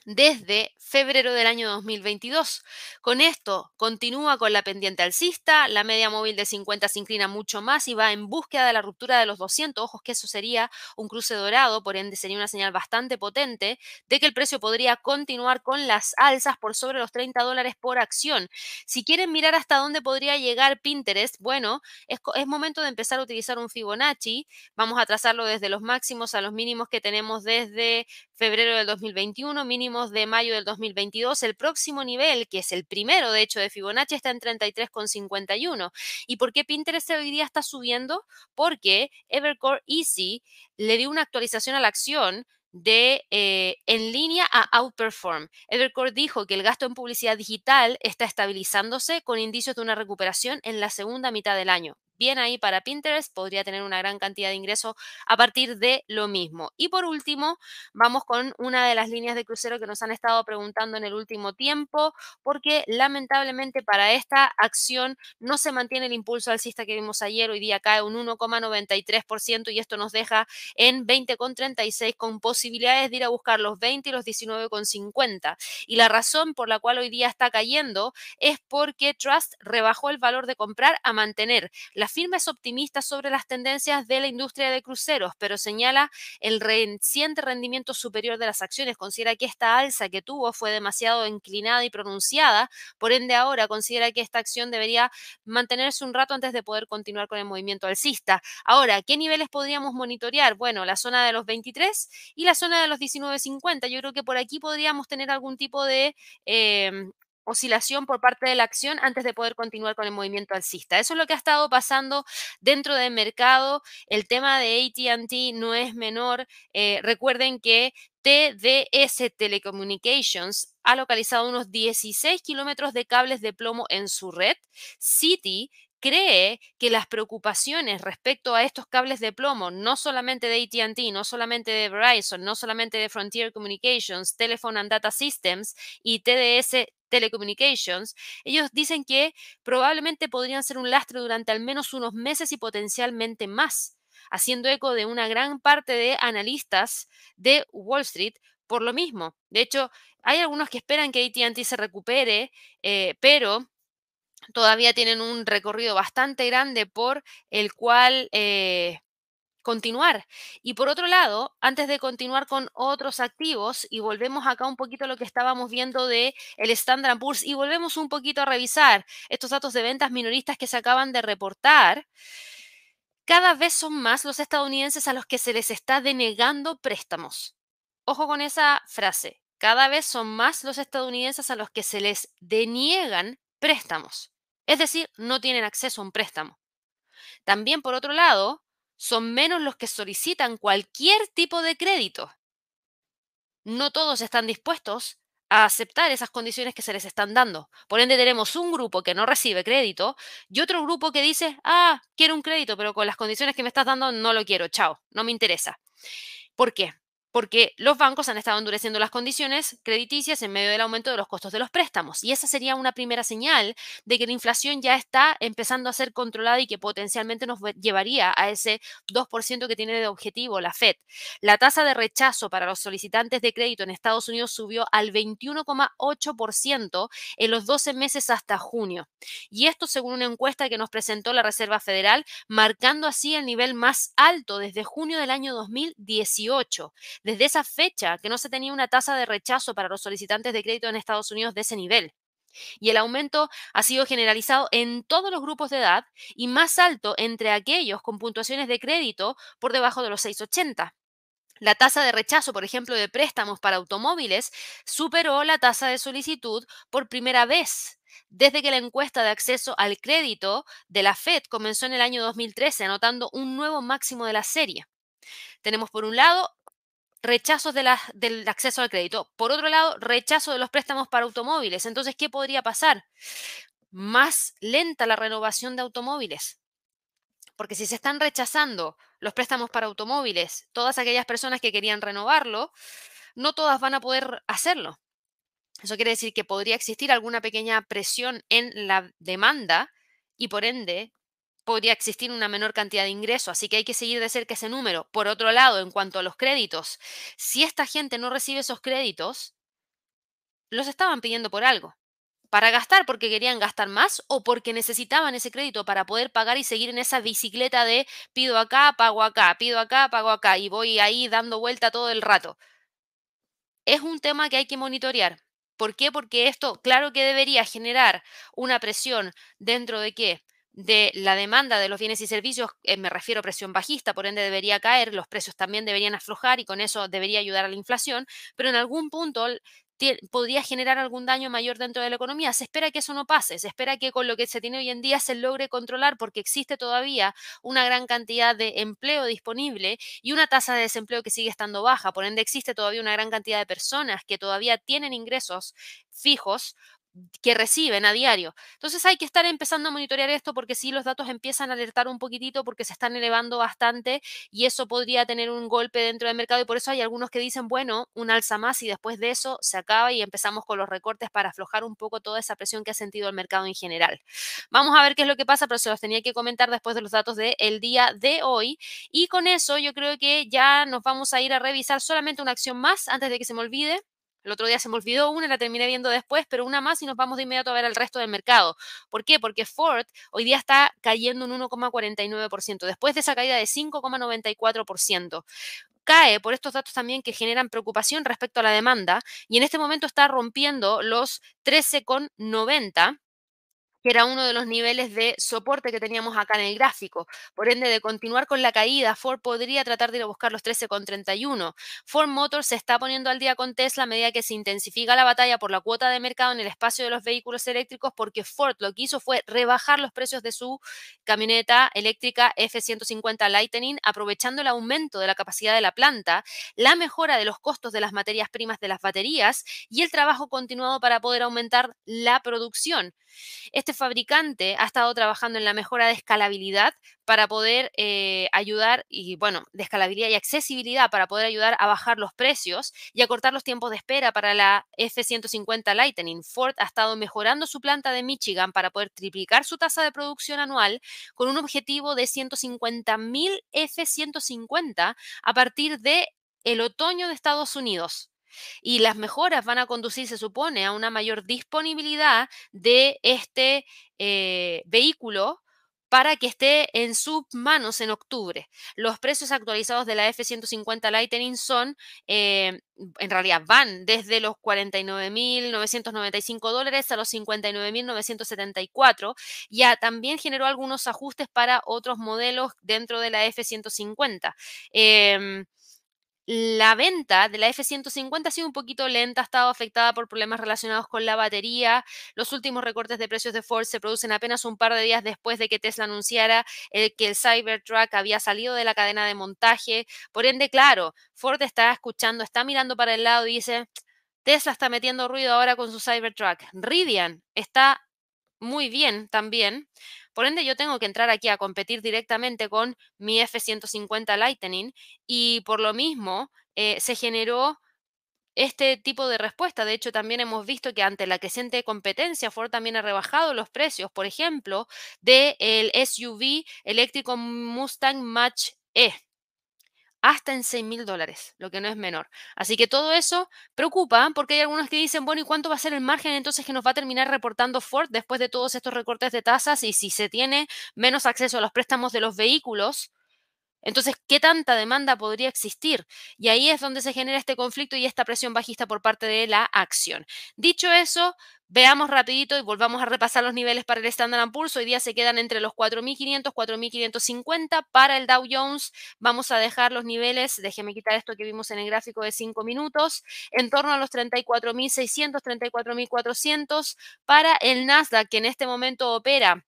desde febrero del año 2022. Con esto continúa con la pendiente alcista, la media móvil de 50 se inclina mucho más y va en búsqueda de la ruptura de los 200. Ojos que eso sería un cruce dorado, por ende sería una señal bastante potente de que el precio podría continuar con las alzas por sobre los 30 dólares por acción. Si quieren mirar hasta dónde podría llegar Pinterest, bueno, es, es momento de empezar a utilizar un Fibonacci. Vamos a trazarlo desde los máximos a los mínimos que tenemos desde febrero del 2021, mínimo de mayo del 2022. El próximo nivel, que es el primero, de hecho, de Fibonacci, está en 33,51. ¿Y por qué Pinterest hoy día está subiendo? Porque Evercore Easy le dio una actualización a la acción de eh, en línea a Outperform. Evercore dijo que el gasto en publicidad digital está estabilizándose con indicios de una recuperación en la segunda mitad del año bien ahí para Pinterest, podría tener una gran cantidad de ingresos a partir de lo mismo. Y por último, vamos con una de las líneas de crucero que nos han estado preguntando en el último tiempo, porque lamentablemente para esta acción no se mantiene el impulso alcista que vimos ayer, hoy día cae un 1,93% y esto nos deja en 20,36 con posibilidades de ir a buscar los 20 y los 19,50. Y la razón por la cual hoy día está cayendo es porque Trust rebajó el valor de comprar a mantener. La la firma es optimista sobre las tendencias de la industria de cruceros, pero señala el reciente rendimiento superior de las acciones. Considera que esta alza que tuvo fue demasiado inclinada y pronunciada, por ende ahora considera que esta acción debería mantenerse un rato antes de poder continuar con el movimiento alcista. Ahora, ¿qué niveles podríamos monitorear? Bueno, la zona de los 23 y la zona de los 19.50. Yo creo que por aquí podríamos tener algún tipo de... Em, oscilación por parte de la acción antes de poder continuar con el movimiento alcista. Eso es lo que ha estado pasando dentro del mercado. El tema de ATT no es menor. Eh, recuerden que TDS Telecommunications ha localizado unos 16 kilómetros de cables de plomo en su red. Citi cree que las preocupaciones respecto a estos cables de plomo, no solamente de ATT, no solamente de Verizon, no solamente de Frontier Communications, Telephone and Data Systems y TDS Telecommunications, ellos dicen que probablemente podrían ser un lastre durante al menos unos meses y potencialmente más, haciendo eco de una gran parte de analistas de Wall Street por lo mismo. De hecho, hay algunos que esperan que ATT se recupere, eh, pero todavía tienen un recorrido bastante grande por el cual eh, continuar. Y por otro lado, antes de continuar con otros activos, y volvemos acá un poquito a lo que estábamos viendo de el Standard Poor's, y volvemos un poquito a revisar estos datos de ventas minoristas que se acaban de reportar, cada vez son más los estadounidenses a los que se les está denegando préstamos. Ojo con esa frase. Cada vez son más los estadounidenses a los que se les deniegan préstamos. Es decir, no tienen acceso a un préstamo. También, por otro lado, son menos los que solicitan cualquier tipo de crédito. No todos están dispuestos a aceptar esas condiciones que se les están dando. Por ende, tenemos un grupo que no recibe crédito y otro grupo que dice, ah, quiero un crédito, pero con las condiciones que me estás dando no lo quiero, chao, no me interesa. ¿Por qué? Porque los bancos han estado endureciendo las condiciones crediticias en medio del aumento de los costos de los préstamos. Y esa sería una primera señal de que la inflación ya está empezando a ser controlada y que potencialmente nos llevaría a ese 2% que tiene de objetivo la Fed. La tasa de rechazo para los solicitantes de crédito en Estados Unidos subió al 21,8% en los 12 meses hasta junio. Y esto según una encuesta que nos presentó la Reserva Federal, marcando así el nivel más alto desde junio del año 2018 desde esa fecha que no se tenía una tasa de rechazo para los solicitantes de crédito en Estados Unidos de ese nivel. Y el aumento ha sido generalizado en todos los grupos de edad y más alto entre aquellos con puntuaciones de crédito por debajo de los 680. La tasa de rechazo, por ejemplo, de préstamos para automóviles superó la tasa de solicitud por primera vez desde que la encuesta de acceso al crédito de la Fed comenzó en el año 2013, anotando un nuevo máximo de la serie. Tenemos por un lado rechazos del acceso al crédito. Por otro lado, rechazo de los préstamos para automóviles. Entonces, ¿qué podría pasar? Más lenta la renovación de automóviles. Porque si se están rechazando los préstamos para automóviles, todas aquellas personas que querían renovarlo, no todas van a poder hacerlo. Eso quiere decir que podría existir alguna pequeña presión en la demanda y por ende podría existir una menor cantidad de ingresos, así que hay que seguir de cerca ese número. Por otro lado, en cuanto a los créditos, si esta gente no recibe esos créditos, los estaban pidiendo por algo. Para gastar porque querían gastar más o porque necesitaban ese crédito para poder pagar y seguir en esa bicicleta de pido acá, pago acá, pido acá, pago acá y voy ahí dando vuelta todo el rato. Es un tema que hay que monitorear. ¿Por qué? Porque esto, claro que debería generar una presión dentro de qué? De la demanda de los bienes y servicios, eh, me refiero a presión bajista, por ende debería caer, los precios también deberían aflojar y con eso debería ayudar a la inflación, pero en algún punto podría generar algún daño mayor dentro de la economía. Se espera que eso no pase, se espera que con lo que se tiene hoy en día se logre controlar porque existe todavía una gran cantidad de empleo disponible y una tasa de desempleo que sigue estando baja. Por ende, existe todavía una gran cantidad de personas que todavía tienen ingresos fijos que reciben a diario. Entonces hay que estar empezando a monitorear esto porque si los datos empiezan a alertar un poquitito porque se están elevando bastante y eso podría tener un golpe dentro del mercado y por eso hay algunos que dicen, bueno, un alza más y después de eso se acaba y empezamos con los recortes para aflojar un poco toda esa presión que ha sentido el mercado en general. Vamos a ver qué es lo que pasa, pero se los tenía que comentar después de los datos del día de hoy y con eso yo creo que ya nos vamos a ir a revisar solamente una acción más antes de que se me olvide. El otro día se me olvidó una, la terminé viendo después, pero una más y nos vamos de inmediato a ver el resto del mercado. ¿Por qué? Porque Ford hoy día está cayendo un 1,49%, después de esa caída de 5,94% cae por estos datos también que generan preocupación respecto a la demanda y en este momento está rompiendo los 13,90 que era uno de los niveles de soporte que teníamos acá en el gráfico. Por ende, de continuar con la caída, Ford podría tratar de ir a buscar los 13,31. Ford Motors se está poniendo al día con Tesla a medida que se intensifica la batalla por la cuota de mercado en el espacio de los vehículos eléctricos, porque Ford lo que hizo fue rebajar los precios de su camioneta eléctrica F-150 Lightning, aprovechando el aumento de la capacidad de la planta, la mejora de los costos de las materias primas de las baterías y el trabajo continuado para poder aumentar la producción. Este fabricante ha estado trabajando en la mejora de escalabilidad para poder eh, ayudar, y bueno, de escalabilidad y accesibilidad para poder ayudar a bajar los precios y a cortar los tiempos de espera para la F-150 Lightning. Ford ha estado mejorando su planta de Michigan para poder triplicar su tasa de producción anual con un objetivo de 150.000 F-150 a partir de el otoño de Estados Unidos. Y las mejoras van a conducir, se supone, a una mayor disponibilidad de este eh, vehículo para que esté en sus manos en octubre. Los precios actualizados de la F-150 Lightning son, eh, en realidad, van desde los 49.995 dólares a los 59.974. Ya también generó algunos ajustes para otros modelos dentro de la F-150. La venta de la F-150 ha sido un poquito lenta, ha estado afectada por problemas relacionados con la batería. Los últimos recortes de precios de Ford se producen apenas un par de días después de que Tesla anunciara el, que el Cybertruck había salido de la cadena de montaje. Por ende, claro, Ford está escuchando, está mirando para el lado y dice, Tesla está metiendo ruido ahora con su Cybertruck. Rivian está muy bien también. Por ende, yo tengo que entrar aquí a competir directamente con mi F-150 Lightning y por lo mismo eh, se generó este tipo de respuesta. De hecho, también hemos visto que ante la creciente competencia, Ford también ha rebajado los precios, por ejemplo, del SUV eléctrico Mustang Match E hasta en 6 mil dólares, lo que no es menor. Así que todo eso preocupa porque hay algunos que dicen, bueno, ¿y cuánto va a ser el margen entonces que nos va a terminar reportando Ford después de todos estos recortes de tasas y si se tiene menos acceso a los préstamos de los vehículos? Entonces, ¿qué tanta demanda podría existir? Y ahí es donde se genera este conflicto y esta presión bajista por parte de la acción. Dicho eso, veamos rapidito y volvamos a repasar los niveles para el Standard Poor's. Hoy día se quedan entre los 4.500, 4.550. Para el Dow Jones vamos a dejar los niveles, déjeme quitar esto que vimos en el gráfico de 5 minutos, en torno a los 34.600, 34.400. Para el Nasdaq, que en este momento opera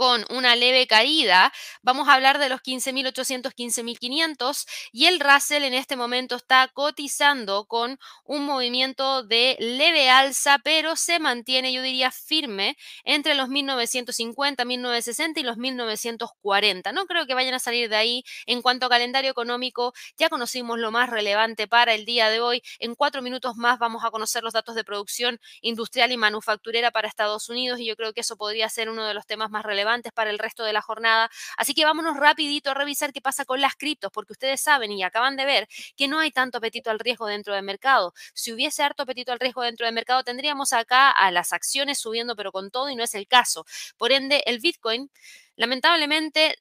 con una leve caída, vamos a hablar de los 15.800, 15.500 y el Russell en este momento está cotizando con un movimiento de leve alza, pero se mantiene, yo diría, firme entre los 1.950, 1.960 y los 1.940. No creo que vayan a salir de ahí. En cuanto a calendario económico, ya conocimos lo más relevante para el día de hoy. En cuatro minutos más vamos a conocer los datos de producción industrial y manufacturera para Estados Unidos y yo creo que eso podría ser uno de los temas más relevantes para el resto de la jornada. Así que vámonos rapidito a revisar qué pasa con las criptos, porque ustedes saben y acaban de ver que no hay tanto apetito al riesgo dentro del mercado. Si hubiese harto apetito al riesgo dentro del mercado, tendríamos acá a las acciones subiendo, pero con todo y no es el caso. Por ende, el Bitcoin lamentablemente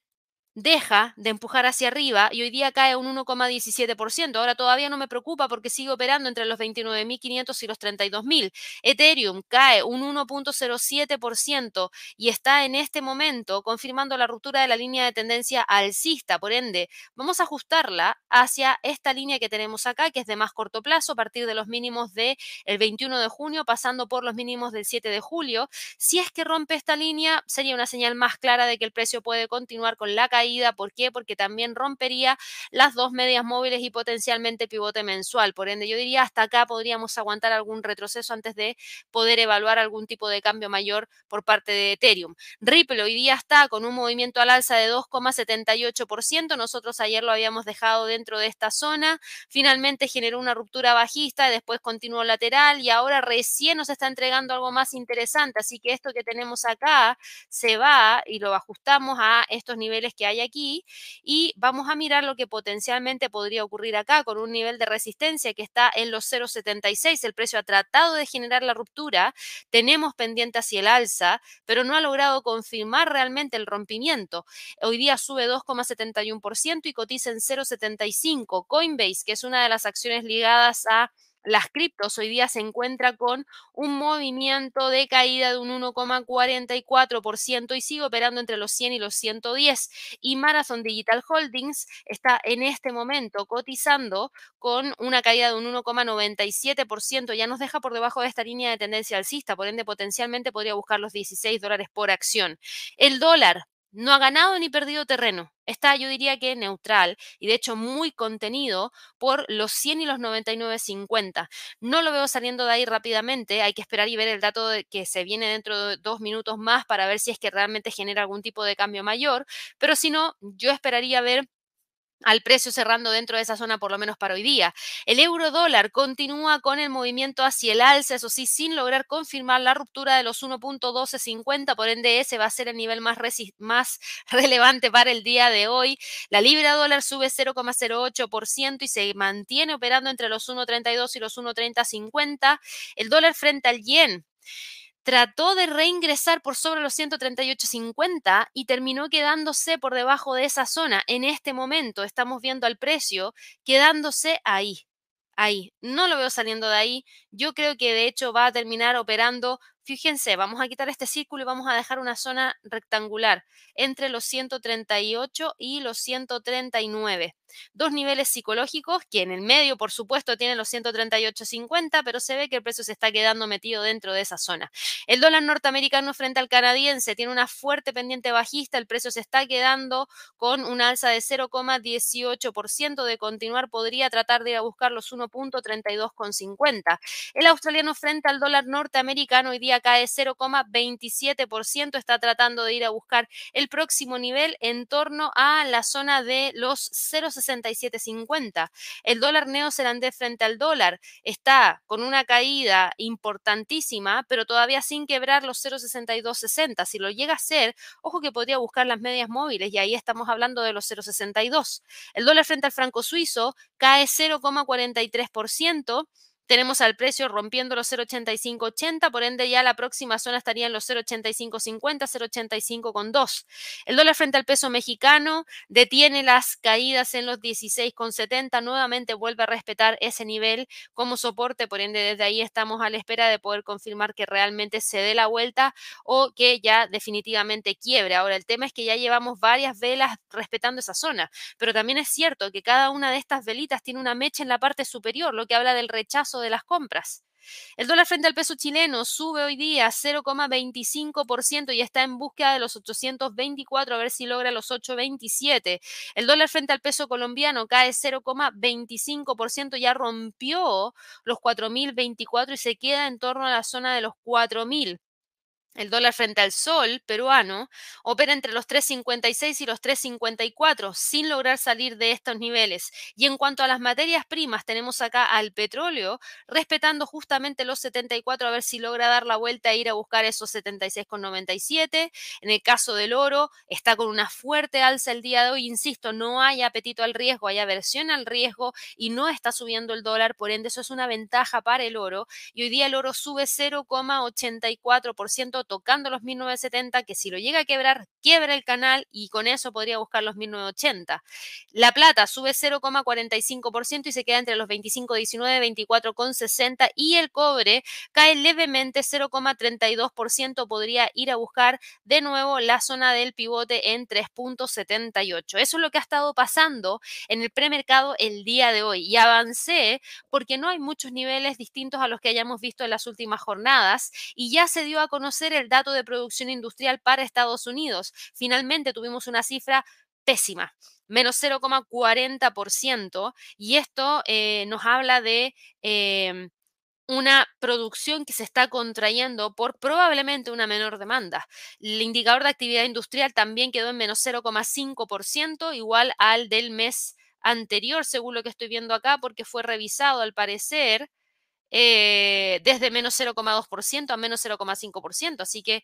deja de empujar hacia arriba y hoy día cae un 1,17%. Ahora todavía no me preocupa porque sigue operando entre los 29.500 y los 32.000. Ethereum cae un 1.07% y está en este momento confirmando la ruptura de la línea de tendencia alcista. Por ende, vamos a ajustarla hacia esta línea que tenemos acá, que es de más corto plazo, a partir de los mínimos del 21 de junio, pasando por los mínimos del 7 de julio. Si es que rompe esta línea, sería una señal más clara de que el precio puede continuar con la caída ¿Por qué? Porque también rompería las dos medias móviles y potencialmente pivote mensual. Por ende, yo diría hasta acá podríamos aguantar algún retroceso antes de poder evaluar algún tipo de cambio mayor por parte de Ethereum. Ripple hoy día está con un movimiento al alza de 2,78%. Nosotros ayer lo habíamos dejado dentro de esta zona. Finalmente generó una ruptura bajista, después continuó lateral y ahora recién nos está entregando algo más interesante. Así que esto que tenemos acá se va y lo ajustamos a estos niveles que hay aquí y vamos a mirar lo que potencialmente podría ocurrir acá con un nivel de resistencia que está en los 0,76. El precio ha tratado de generar la ruptura, tenemos pendiente hacia el alza, pero no ha logrado confirmar realmente el rompimiento. Hoy día sube 2,71% y cotiza en 0,75. Coinbase, que es una de las acciones ligadas a las criptos hoy día se encuentra con un movimiento de caída de un 1,44% y sigue operando entre los 100 y los 110. Y Marathon Digital Holdings está en este momento cotizando con una caída de un 1,97%. Ya nos deja por debajo de esta línea de tendencia alcista, por ende potencialmente podría buscar los 16 dólares por acción. El dólar no ha ganado ni perdido terreno. Está, yo diría que neutral y de hecho muy contenido por los 100 y los 99.50. No lo veo saliendo de ahí rápidamente. Hay que esperar y ver el dato de que se viene dentro de dos minutos más para ver si es que realmente genera algún tipo de cambio mayor. Pero si no, yo esperaría ver al precio cerrando dentro de esa zona por lo menos para hoy día. El euro dólar continúa con el movimiento hacia el alza, eso sí, sin lograr confirmar la ruptura de los 1.1250, por ende ese va a ser el nivel más, más relevante para el día de hoy. La libra dólar sube 0,08% y se mantiene operando entre los 1.32 y los 1.3050. El dólar frente al yen trató de reingresar por sobre los 138.50 y terminó quedándose por debajo de esa zona. En este momento estamos viendo al precio quedándose ahí, ahí. No lo veo saliendo de ahí. Yo creo que de hecho va a terminar operando Fíjense, vamos a quitar este círculo y vamos a dejar una zona rectangular entre los 138 y los 139. Dos niveles psicológicos que en el medio, por supuesto, tienen los 138.50, pero se ve que el precio se está quedando metido dentro de esa zona. El dólar norteamericano frente al canadiense tiene una fuerte pendiente bajista, el precio se está quedando con un alza de 0,18%. De continuar, podría tratar de ir a buscar los 1.32,50. El australiano frente al dólar norteamericano hoy día cae 0,27%, está tratando de ir a buscar el próximo nivel en torno a la zona de los 0,6750. El dólar neozelandés frente al dólar está con una caída importantísima, pero todavía sin quebrar los 0,6260. Si lo llega a hacer, ojo que podría buscar las medias móviles y ahí estamos hablando de los 0,62. El dólar frente al franco suizo cae 0,43%. Tenemos al precio rompiendo los 0,8580, por ende ya la próxima zona estaría en los 0,8550, 0,85,2. El dólar frente al peso mexicano detiene las caídas en los 16,70, nuevamente vuelve a respetar ese nivel como soporte, por ende desde ahí estamos a la espera de poder confirmar que realmente se dé la vuelta o que ya definitivamente quiebre. Ahora el tema es que ya llevamos varias velas respetando esa zona, pero también es cierto que cada una de estas velitas tiene una mecha en la parte superior, lo que habla del rechazo de las compras. El dólar frente al peso chileno sube hoy día 0,25% y está en búsqueda de los 824 a ver si logra los 827. El dólar frente al peso colombiano cae 0,25%, ya rompió los 4.024 y se queda en torno a la zona de los 4.000. El dólar frente al sol peruano opera entre los 3.56 y los 3.54 sin lograr salir de estos niveles. Y en cuanto a las materias primas, tenemos acá al petróleo respetando justamente los 74 a ver si logra dar la vuelta e ir a buscar esos 76,97. En el caso del oro, está con una fuerte alza el día de hoy. Insisto, no hay apetito al riesgo, hay aversión al riesgo y no está subiendo el dólar. Por ende, eso es una ventaja para el oro. Y hoy día el oro sube 0,84% tocando los 1970, que si lo llega a quebrar, quiebra el canal y con eso podría buscar los 1980. La plata sube 0,45% y se queda entre los 25,19, 24,60 y el cobre cae levemente 0,32%, podría ir a buscar de nuevo la zona del pivote en 3.78. Eso es lo que ha estado pasando en el premercado el día de hoy y avancé porque no hay muchos niveles distintos a los que hayamos visto en las últimas jornadas y ya se dio a conocer el dato de producción industrial para Estados Unidos. Finalmente tuvimos una cifra pésima, menos 0,40%, y esto eh, nos habla de... Em, una producción que se está contrayendo por probablemente una menor demanda. El indicador de actividad industrial también quedó en menos 0,5%, igual al del mes anterior, según lo que estoy viendo acá, porque fue revisado al parecer eh, desde menos 0,2% a menos 0,5%. Así que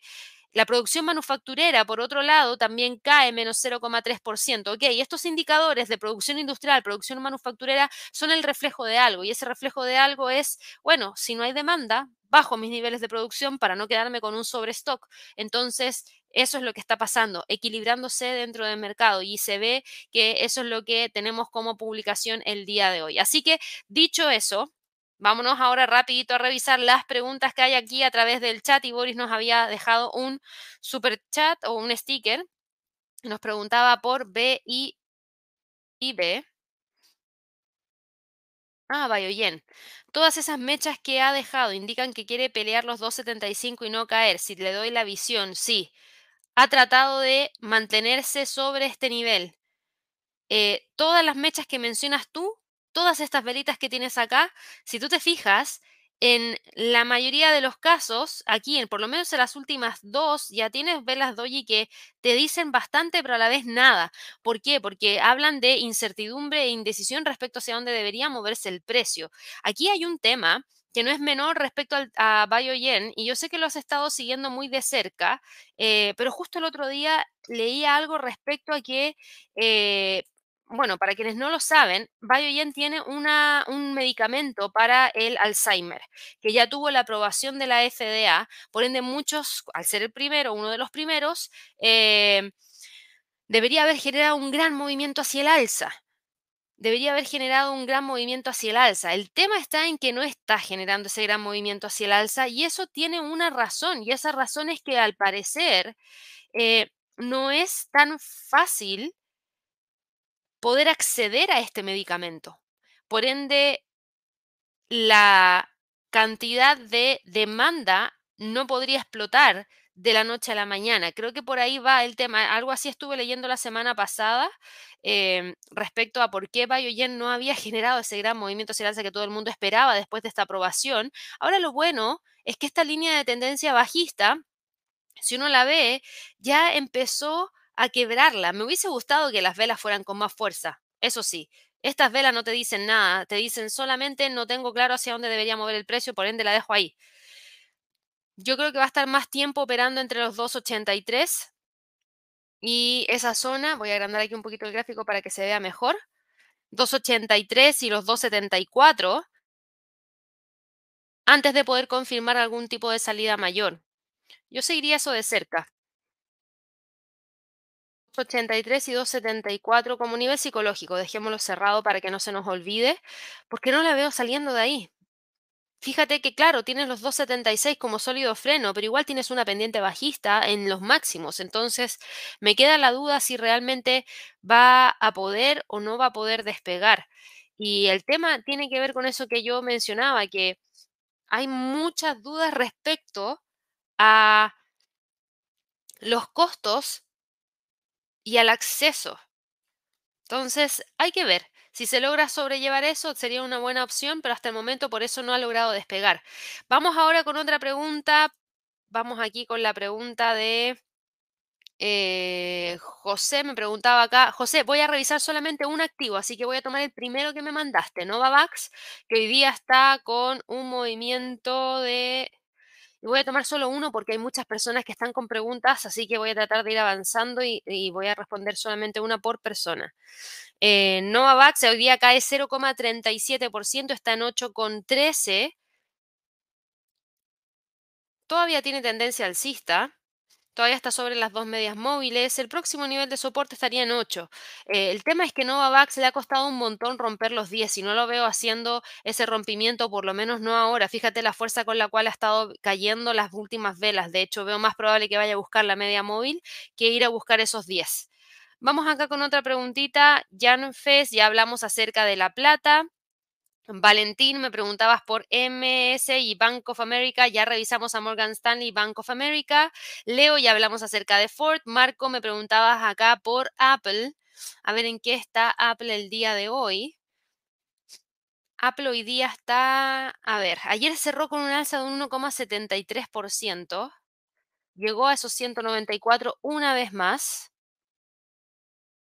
la producción manufacturera, por otro lado, también cae menos 0,3%. Ok, estos indicadores de producción industrial, producción manufacturera, son el reflejo de algo. Y ese reflejo de algo es, bueno, si no hay demanda, bajo mis niveles de producción para no quedarme con un sobrestock. Entonces, eso es lo que está pasando, equilibrándose dentro del mercado y se ve que eso es lo que tenemos como publicación el día de hoy. Así que, dicho eso, Vámonos ahora rapidito a revisar las preguntas que hay aquí a través del chat y Boris nos había dejado un super chat o un sticker. Nos preguntaba por B y, B. Ah, Bayoyen. Todas esas mechas que ha dejado indican que quiere pelear los 2.75 y no caer. Si le doy la visión, sí. Ha tratado de mantenerse sobre este nivel. Eh, todas las mechas que mencionas tú todas estas velitas que tienes acá, si tú te fijas, en la mayoría de los casos, aquí en por lo menos en las últimas dos, ya tienes velas doji que te dicen bastante, pero a la vez nada. ¿Por qué? Porque hablan de incertidumbre e indecisión respecto hacia dónde debería moverse el precio. Aquí hay un tema que no es menor respecto al, a Biogen, y yo sé que lo has estado siguiendo muy de cerca, eh, pero justo el otro día leí algo respecto a que eh, bueno, para quienes no lo saben, Biogen tiene un medicamento para el Alzheimer, que ya tuvo la aprobación de la FDA, por ende muchos, al ser el primero, uno de los primeros, eh, debería haber generado un gran movimiento hacia el alza. Debería haber generado un gran movimiento hacia el alza. El tema está en que no está generando ese gran movimiento hacia el alza y eso tiene una razón y esa razón es que al parecer eh, no es tan fácil poder acceder a este medicamento. Por ende, la cantidad de demanda no podría explotar de la noche a la mañana. Creo que por ahí va el tema. Algo así estuve leyendo la semana pasada em, respecto a por qué Biogen no había generado ese gran movimiento hacia alza que todo el mundo esperaba después de esta aprobación. Ahora lo bueno es que esta línea de tendencia bajista, si uno la ve, ya empezó a quebrarla. Me hubiese gustado que las velas fueran con más fuerza, eso sí. Estas velas no te dicen nada, te dicen solamente no tengo claro hacia dónde debería mover el precio, por ende la dejo ahí. Yo creo que va a estar más tiempo operando entre los 2.83 y esa zona, voy a agrandar aquí un poquito el gráfico para que se vea mejor, 2.83 y los 2.74 antes de poder confirmar algún tipo de salida mayor. Yo seguiría eso de cerca. 83 y 274 como nivel psicológico, dejémoslo cerrado para que no se nos olvide, porque no la veo saliendo de ahí. Fíjate que, claro, tienes los 276 como sólido freno, pero igual tienes una pendiente bajista en los máximos. Entonces, me queda la duda si realmente va a poder o no va a poder despegar. Y el tema tiene que ver con eso que yo mencionaba, que hay muchas dudas respecto a los costos y al acceso. Entonces, hay que ver. Si se logra sobrellevar eso, sería una buena opción, pero hasta el momento por eso no ha logrado despegar. Vamos ahora con otra pregunta. Vamos aquí con la pregunta de eh, José. Me preguntaba acá, José, voy a revisar solamente un activo, así que voy a tomar el primero que me mandaste, Novavax, que hoy día está con un movimiento de voy a tomar solo uno porque hay muchas personas que están con preguntas, así que voy a tratar de ir avanzando y, voy a responder solamente una por persona. Eh, Novavax hoy día cae 0,37%, está en 8,13%. Todavía tiene tendencia alcista. Todavía está sobre las dos medias móviles. El próximo nivel de soporte estaría en 8. Eh, el tema es que Novavax le ha costado un montón romper los 10 y no lo veo haciendo ese rompimiento, por lo menos no ahora. Fíjate la fuerza con la cual ha estado cayendo las últimas velas. De hecho, veo más probable que vaya a buscar la media móvil que ir a buscar esos 10. Vamos acá con otra preguntita. Jan Fes, ya hablamos acerca de la plata. Valentín, me preguntabas por MS y Bank of America. Ya revisamos a Morgan Stanley y Bank of America. Leo, ya hablamos acerca de Ford. Marco, me preguntabas acá por Apple. A ver en qué está Apple el día de hoy. Apple hoy día está, a ver, ayer cerró con un alza de un 1,73%. Llegó a esos 194 una vez más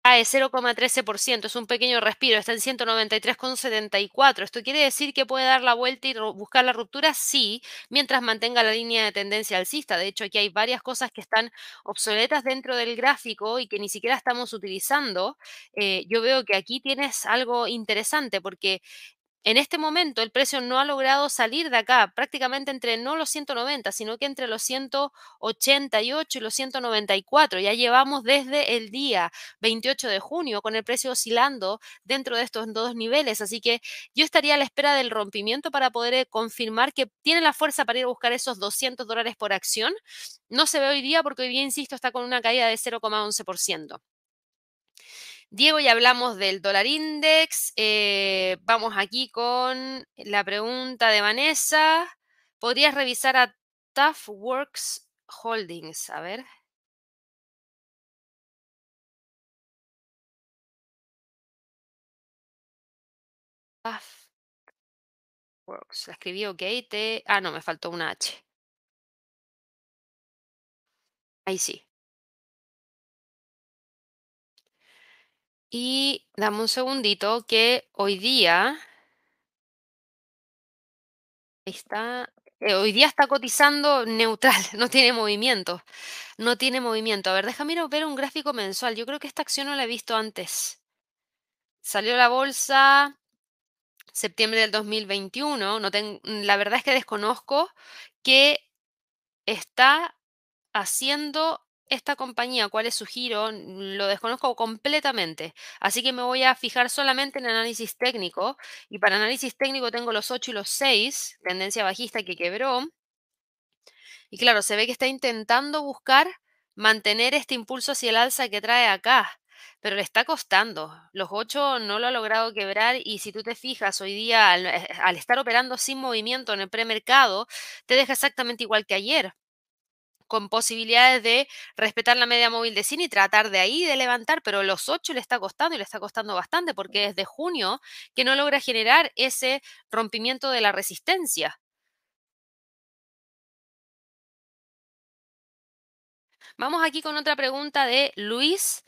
cae 0,13%, es un pequeño respiro, está en 193,74. ¿Esto quiere decir que puede dar la vuelta y buscar la ruptura? Sí, mientras mantenga la línea de tendencia alcista. De hecho, aquí hay varias cosas que están obsoletas dentro del gráfico y que ni siquiera estamos utilizando. Eh, yo veo que aquí tienes algo interesante porque en este momento el precio no ha logrado salir de acá, prácticamente entre no los 190, sino que entre los 188 y los 194. Ya llevamos desde el día 28 de junio con el precio oscilando dentro de estos dos niveles, así que yo estaría a la espera del rompimiento para poder eh, confirmar que tiene la fuerza para ir a buscar esos 200 dólares por acción. No se ve hoy día porque hoy día, insisto, está con una caída de 0,11%. Diego, ya hablamos del dólar index. Eh, vamos aquí con la pregunta de Vanessa. ¿Podrías revisar a Tough Works Holdings? A ver. Tough Works. La escribí ok. Ah, no, me faltó una H. Ahí sí. Y dame un segundito que hoy día está, eh, hoy día está cotizando neutral, no tiene movimiento, no tiene movimiento. A ver, déjame ver un gráfico mensual. Yo creo que esta acción no la he visto antes. Salió la bolsa septiembre del 2021. No la verdad es que desconozco qué está haciendo esta compañía, cuál es su giro, lo desconozco completamente. Así que me voy a fijar solamente en análisis técnico. Y para análisis técnico tengo los 8 y los 6, tendencia bajista que quebró. Y claro, se ve que está intentando buscar mantener este impulso hacia el alza que trae acá. Pero le está costando. Los 8 no lo ha logrado quebrar y si tú te fijas hoy día, al, eh, al estar operando sin movimiento en el premercado, te deja exactamente igual que ayer con posibilidades de respetar la media móvil de cine y tratar de ahí de levantar, pero los 8 le está costando y le está costando bastante porque desde junio que no logra generar ese rompimiento de la resistencia. Vamos aquí con otra pregunta de Luis.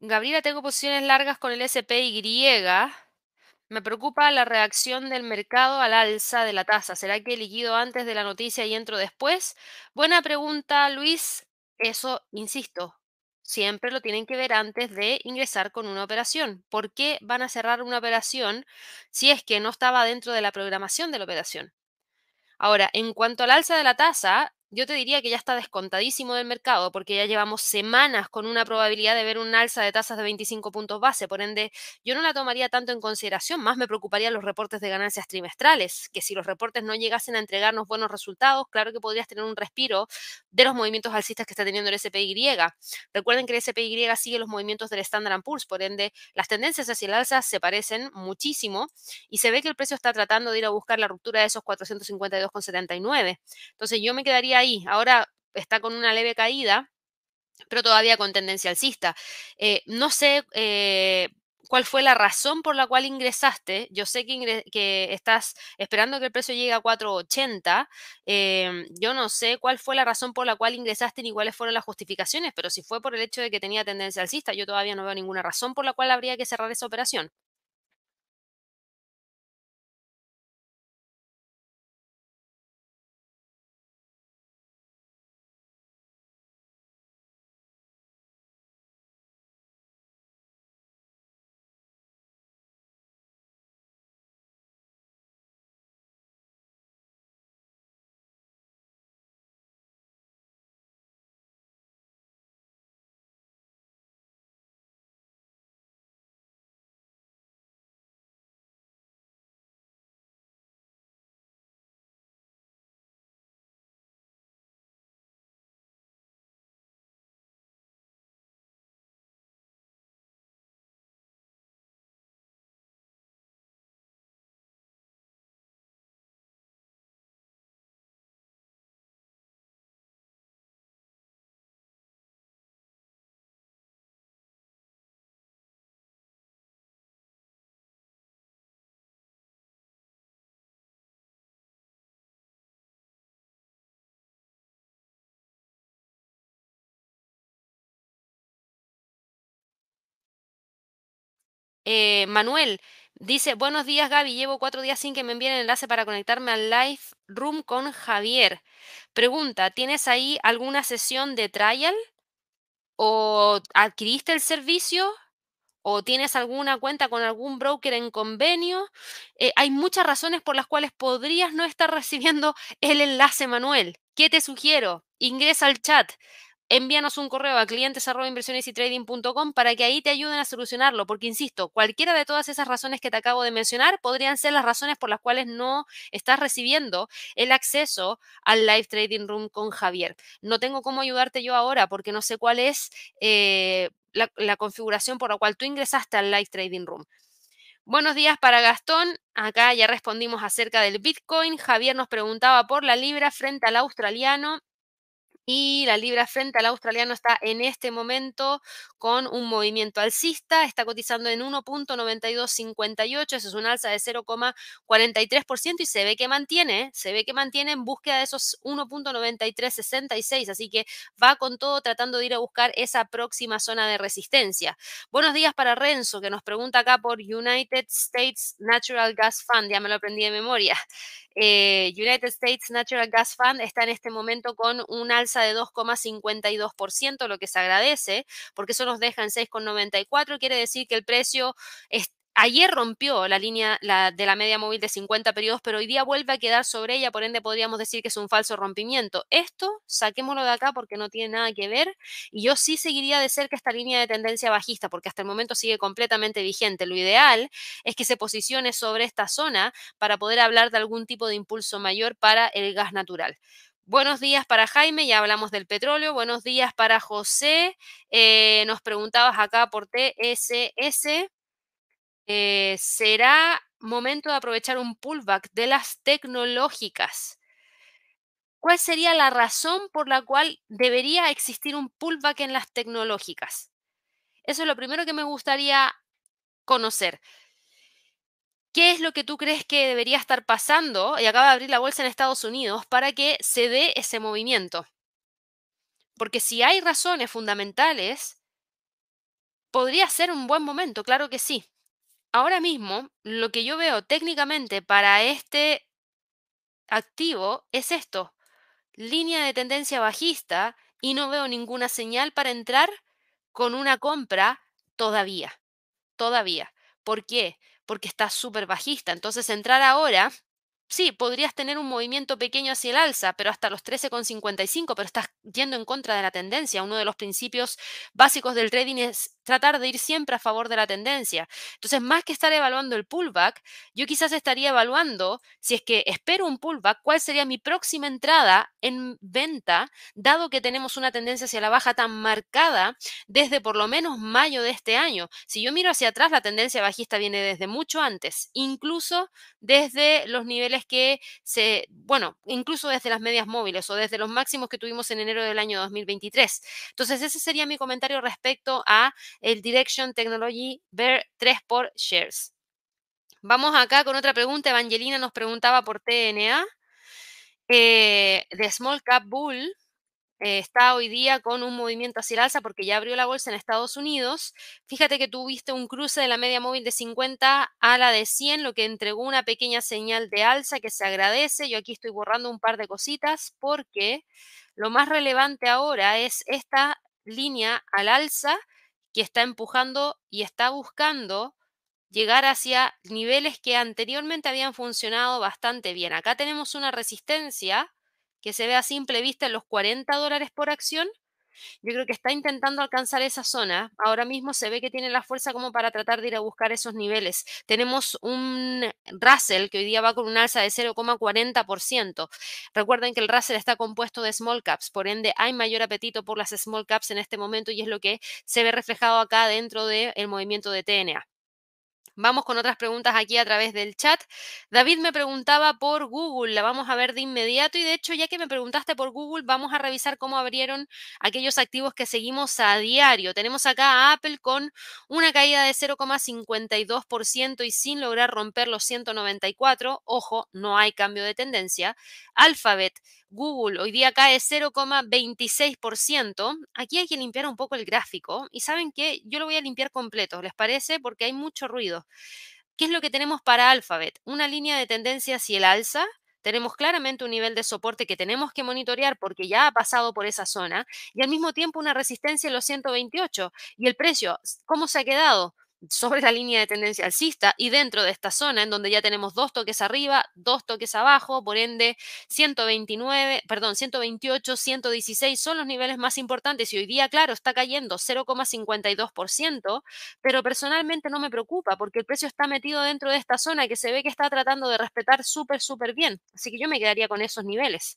Gabriela, tengo posiciones largas con el SPY. Me preocupa la reacción del mercado al alza de la tasa. ¿Será que liquido antes de la noticia y entro después? Buena pregunta, Luis. Eso, insisto, siempre lo tienen que ver antes de ingresar con una operación. ¿Por qué van a cerrar una operación si es que no estaba dentro de la programación de la operación? Ahora, en cuanto al alza de la tasa, yo te diría que ya está descontadísimo del mercado porque ya llevamos semanas con una probabilidad de ver un alza de tasas de 25 puntos base. Por ende, yo no la tomaría tanto en consideración. Más me preocuparían los reportes de ganancias trimestrales, que si los reportes no llegasen a entregarnos buenos resultados, claro que podrías tener un respiro de los movimientos alcistas que está teniendo el SPY. Recuerden que el SPY sigue los movimientos del Standard Poor's, por ende, las tendencias hacia el alza se parecen muchísimo y se ve que el precio está tratando de ir a buscar la ruptura de esos 452,79. Entonces, yo me quedaría Ahora está con una leve caída, pero todavía con tendencia alcista. Eh, no sé eh, cuál fue la razón por la cual ingresaste. Yo sé que, estás esperando que el precio llegue a 4.80. Em, yo no sé cuál fue la razón por la cual ingresaste ni cuáles fueron las justificaciones, pero si fue por el hecho de que tenía tendencia alcista, yo todavía no veo ninguna razón por la cual habría que cerrar esa operación. Eh, Manuel dice, buenos días Gaby, llevo cuatro días sin que me envíen el enlace para conectarme al live room con Javier. Pregunta, ¿tienes ahí alguna sesión de trial? ¿O adquiriste el servicio? ¿O tienes alguna cuenta con algún broker en convenio? Eh, hay muchas razones por las cuales podrías no estar recibiendo el enlace, Manuel. ¿Qué te sugiero? Ingresa al chat envíanos un correo a clientes para que ahí te ayuden a solucionarlo, porque insisto, cualquiera de todas esas razones que te acabo de mencionar podrían ser las razones por las cuales no estás recibiendo el acceso al live trading room con Javier. No tengo cómo ayudarte yo ahora porque no sé cuál es eh, la, la configuración por la cual tú ingresaste al live trading room. Buenos días para Gastón. Acá ya respondimos acerca del Bitcoin. Javier nos preguntaba por la libra frente al australiano. Y la libra frente al australiano está en este momento con un movimiento alcista, está cotizando en 1.9258, eso es un alza de 0,43% y se ve que mantiene, se ve que mantiene en búsqueda de esos 1.9366, así que va con todo tratando de ir a buscar esa próxima zona de resistencia. Buenos días para Renzo, que nos pregunta acá por United States Natural Gas Fund, ya me lo aprendí de memoria. Eh, United States Natural Gas Fund está en este momento con un alza de 2,52%, lo que se agradece, porque eso nos deja en 6,94, quiere decir que el precio Ayer rompió la línea de la media móvil de 50 periodos, pero hoy día vuelve a quedar sobre ella, por ende podríamos decir que es un falso rompimiento. Esto, saquémoslo de acá porque no tiene nada que ver y yo sí seguiría de cerca esta línea de tendencia bajista porque hasta el momento sigue completamente vigente. Lo ideal es que se posicione sobre esta zona para poder hablar de algún tipo de impulso mayor para el gas natural. Buenos días para Jaime, ya hablamos del petróleo. Buenos días para José. Eh, nos preguntabas acá por TSS. Eh, será momento de aprovechar un pullback de las tecnológicas. ¿Cuál sería la razón por la cual debería existir un pullback en las tecnológicas? Eso es lo primero que me gustaría conocer. ¿Qué es lo que tú crees que debería estar pasando? Y acaba de abrir la bolsa en Estados Unidos para que se dé ese movimiento. Porque si hay razones fundamentales, podría ser un buen momento, claro que sí. Ahora mismo, lo que yo veo técnicamente para este activo es esto línea de tendencia bajista y no veo ninguna señal para entrar con una compra todavía. Todavía. ¿Por qué? Porque está súper bajista. Entonces entrar ahora Sí, podrías tener un movimiento pequeño hacia el alza, pero hasta los 13,55, pero estás yendo en contra de la tendencia. Uno de los principios básicos del trading es tratar de ir siempre a favor de la tendencia. Entonces, más que estar evaluando el pullback, yo quizás estaría evaluando, si es que espero un pullback, cuál sería mi próxima entrada en venta, dado que tenemos una tendencia hacia la baja tan marcada desde por lo menos mayo de este año. Si yo miro hacia atrás, la tendencia bajista viene desde mucho antes, incluso desde los niveles que se, bueno, incluso desde las medias móviles o desde los máximos que tuvimos en enero del año 2023. Entonces, ese sería mi comentario respecto a el Direction Technology Bear 3 por Shares. Vamos acá con otra pregunta. Evangelina nos preguntaba por TNA. Eh, de Small Cap Bull, eh, está hoy día con un movimiento hacia el alza porque ya abrió la bolsa en Estados Unidos. Fíjate que tuviste un cruce de la media móvil de 50 a la de 100, lo que entregó una pequeña señal de alza que se agradece. Yo aquí estoy borrando un par de cositas porque lo más relevante ahora es esta línea al alza que está empujando y está buscando llegar hacia niveles que anteriormente habían funcionado bastante bien. Acá tenemos una resistencia que se ve a simple vista los 40 dólares por acción, yo creo que está intentando alcanzar esa zona. Ahora mismo se ve que tiene la fuerza como para tratar de ir a buscar esos niveles. Tenemos un Russell que hoy día va con un alza de 0,40%. Recuerden que el Russell está compuesto de small caps, por ende hay mayor apetito por las small caps en este momento y es lo que se ve reflejado acá dentro del movimiento de TNA. Vamos con otras preguntas aquí a través del chat. David me preguntaba por Google, la vamos a ver de inmediato y de hecho ya que me preguntaste por Google, vamos a revisar cómo abrieron aquellos activos que seguimos a diario. Tenemos acá a Apple con una caída de 0,52% y sin lograr romper los 194. Ojo, no hay cambio de tendencia. Alphabet Google hoy día cae 0,26%. Aquí hay que limpiar un poco el gráfico y saben que yo lo voy a limpiar completo, ¿les parece? Porque hay mucho ruido. ¿Qué es lo que tenemos para Alphabet? Una línea de tendencia hacia el alza. Tenemos claramente un nivel de soporte que tenemos que monitorear porque ya ha pasado por esa zona y al mismo tiempo una resistencia en los 128. ¿Y el precio? ¿Cómo se ha quedado? Sobre la línea de tendencia alcista y dentro de esta zona en donde ya tenemos dos toques arriba, dos toques abajo, por ende 129, perdón, 128, 116 son los niveles más importantes y hoy día, claro, está cayendo 0,52%, pero personalmente no me preocupa porque el precio está metido dentro de esta zona que se ve que está tratando de respetar súper, súper bien. Así que yo me quedaría con esos niveles.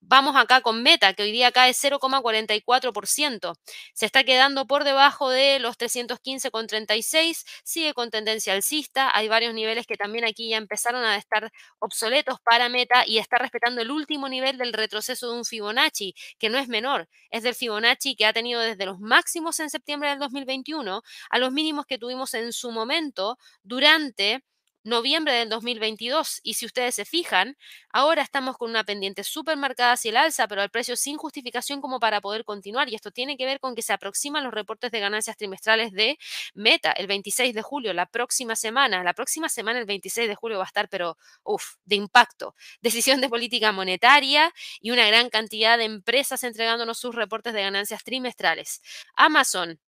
Vamos acá con Meta, que hoy día cae 0,44%. Se está quedando por debajo de los 315,36. Sigue con tendencia alcista. Hay varios niveles que también aquí ya empezaron a estar obsoletos para Meta y está respetando el último nivel del retroceso de un Fibonacci, que no es menor. Es del Fibonacci que ha tenido desde los máximos en septiembre del 2021 a los mínimos que tuvimos en su momento durante noviembre del 2022. Y si ustedes se fijan, ahora estamos con una pendiente súper marcada hacia el alza, pero al precio sin justificación como para poder continuar. Y esto tiene que ver con que se aproximan los reportes de ganancias trimestrales de Meta el 26 de julio, la próxima semana. La próxima semana, el 26 de julio, va a estar, pero, uff, de impacto. Decisión de política monetaria y una gran cantidad de empresas entregándonos sus reportes de ganancias trimestrales. Amazon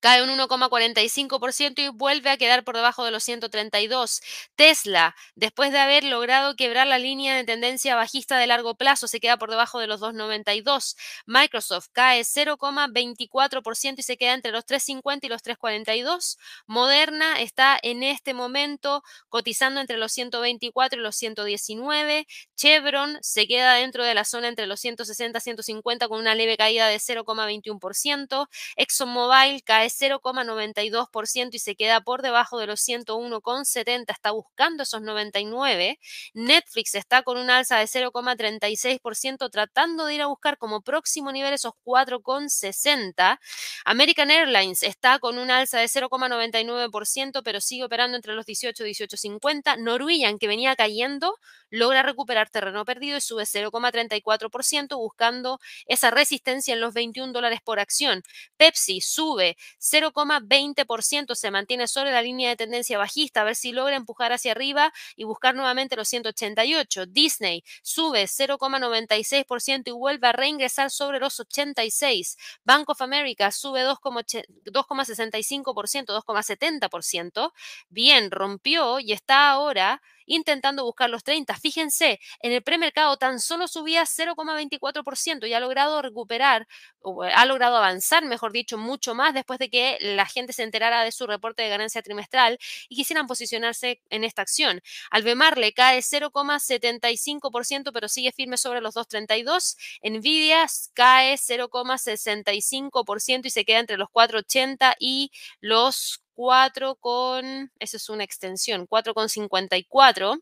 cae un 1,45% y vuelve a quedar por debajo de los 132. Tesla, después de haber logrado quebrar la línea de tendencia bajista de largo plazo, se queda por debajo de los 2,92. Microsoft cae 0,24% y se queda entre los 3,50 y los 3,42. Moderna está en este momento cotizando entre los 124 y los 119. Chevron se queda dentro de la zona entre los 160 y 150 con una leve caída de 0,21%. ExxonMobil cae cae 0,92% y se queda por debajo de los 101,70, está buscando esos 99. Netflix está con un alza de 0,36%, tratando de ir a buscar como próximo nivel esos 4,60. American Airlines está con un alza de 0,99%, pero sigue operando entre los 18 y 18,50. Norwegian, que venía cayendo, logra recuperar terreno perdido y sube 0,34%, buscando esa resistencia en los 21 dólares por acción. Pepsi sube 0,20%, se mantiene sobre la línea de tendencia bajista, a ver si logra empujar hacia arriba y buscar nuevamente los 188. Disney sube 0,96% y vuelve a reingresar sobre los 86. Bank of America sube 2,65%, 2,70%. Bien, rompió y está ahora intentando buscar los 30. Fíjense, en el premercado tan solo subía 0,24% y ha logrado recuperar, o ha logrado avanzar, mejor dicho, mucho más después de que la gente se enterara de su reporte de ganancia trimestral y quisieran posicionarse en esta acción. Albemar le cae 0,75%, pero sigue firme sobre los 2,32. Nvidia cae 0,65% y se queda entre los 4,80 y los 4 con, esa es una extensión, 4,54.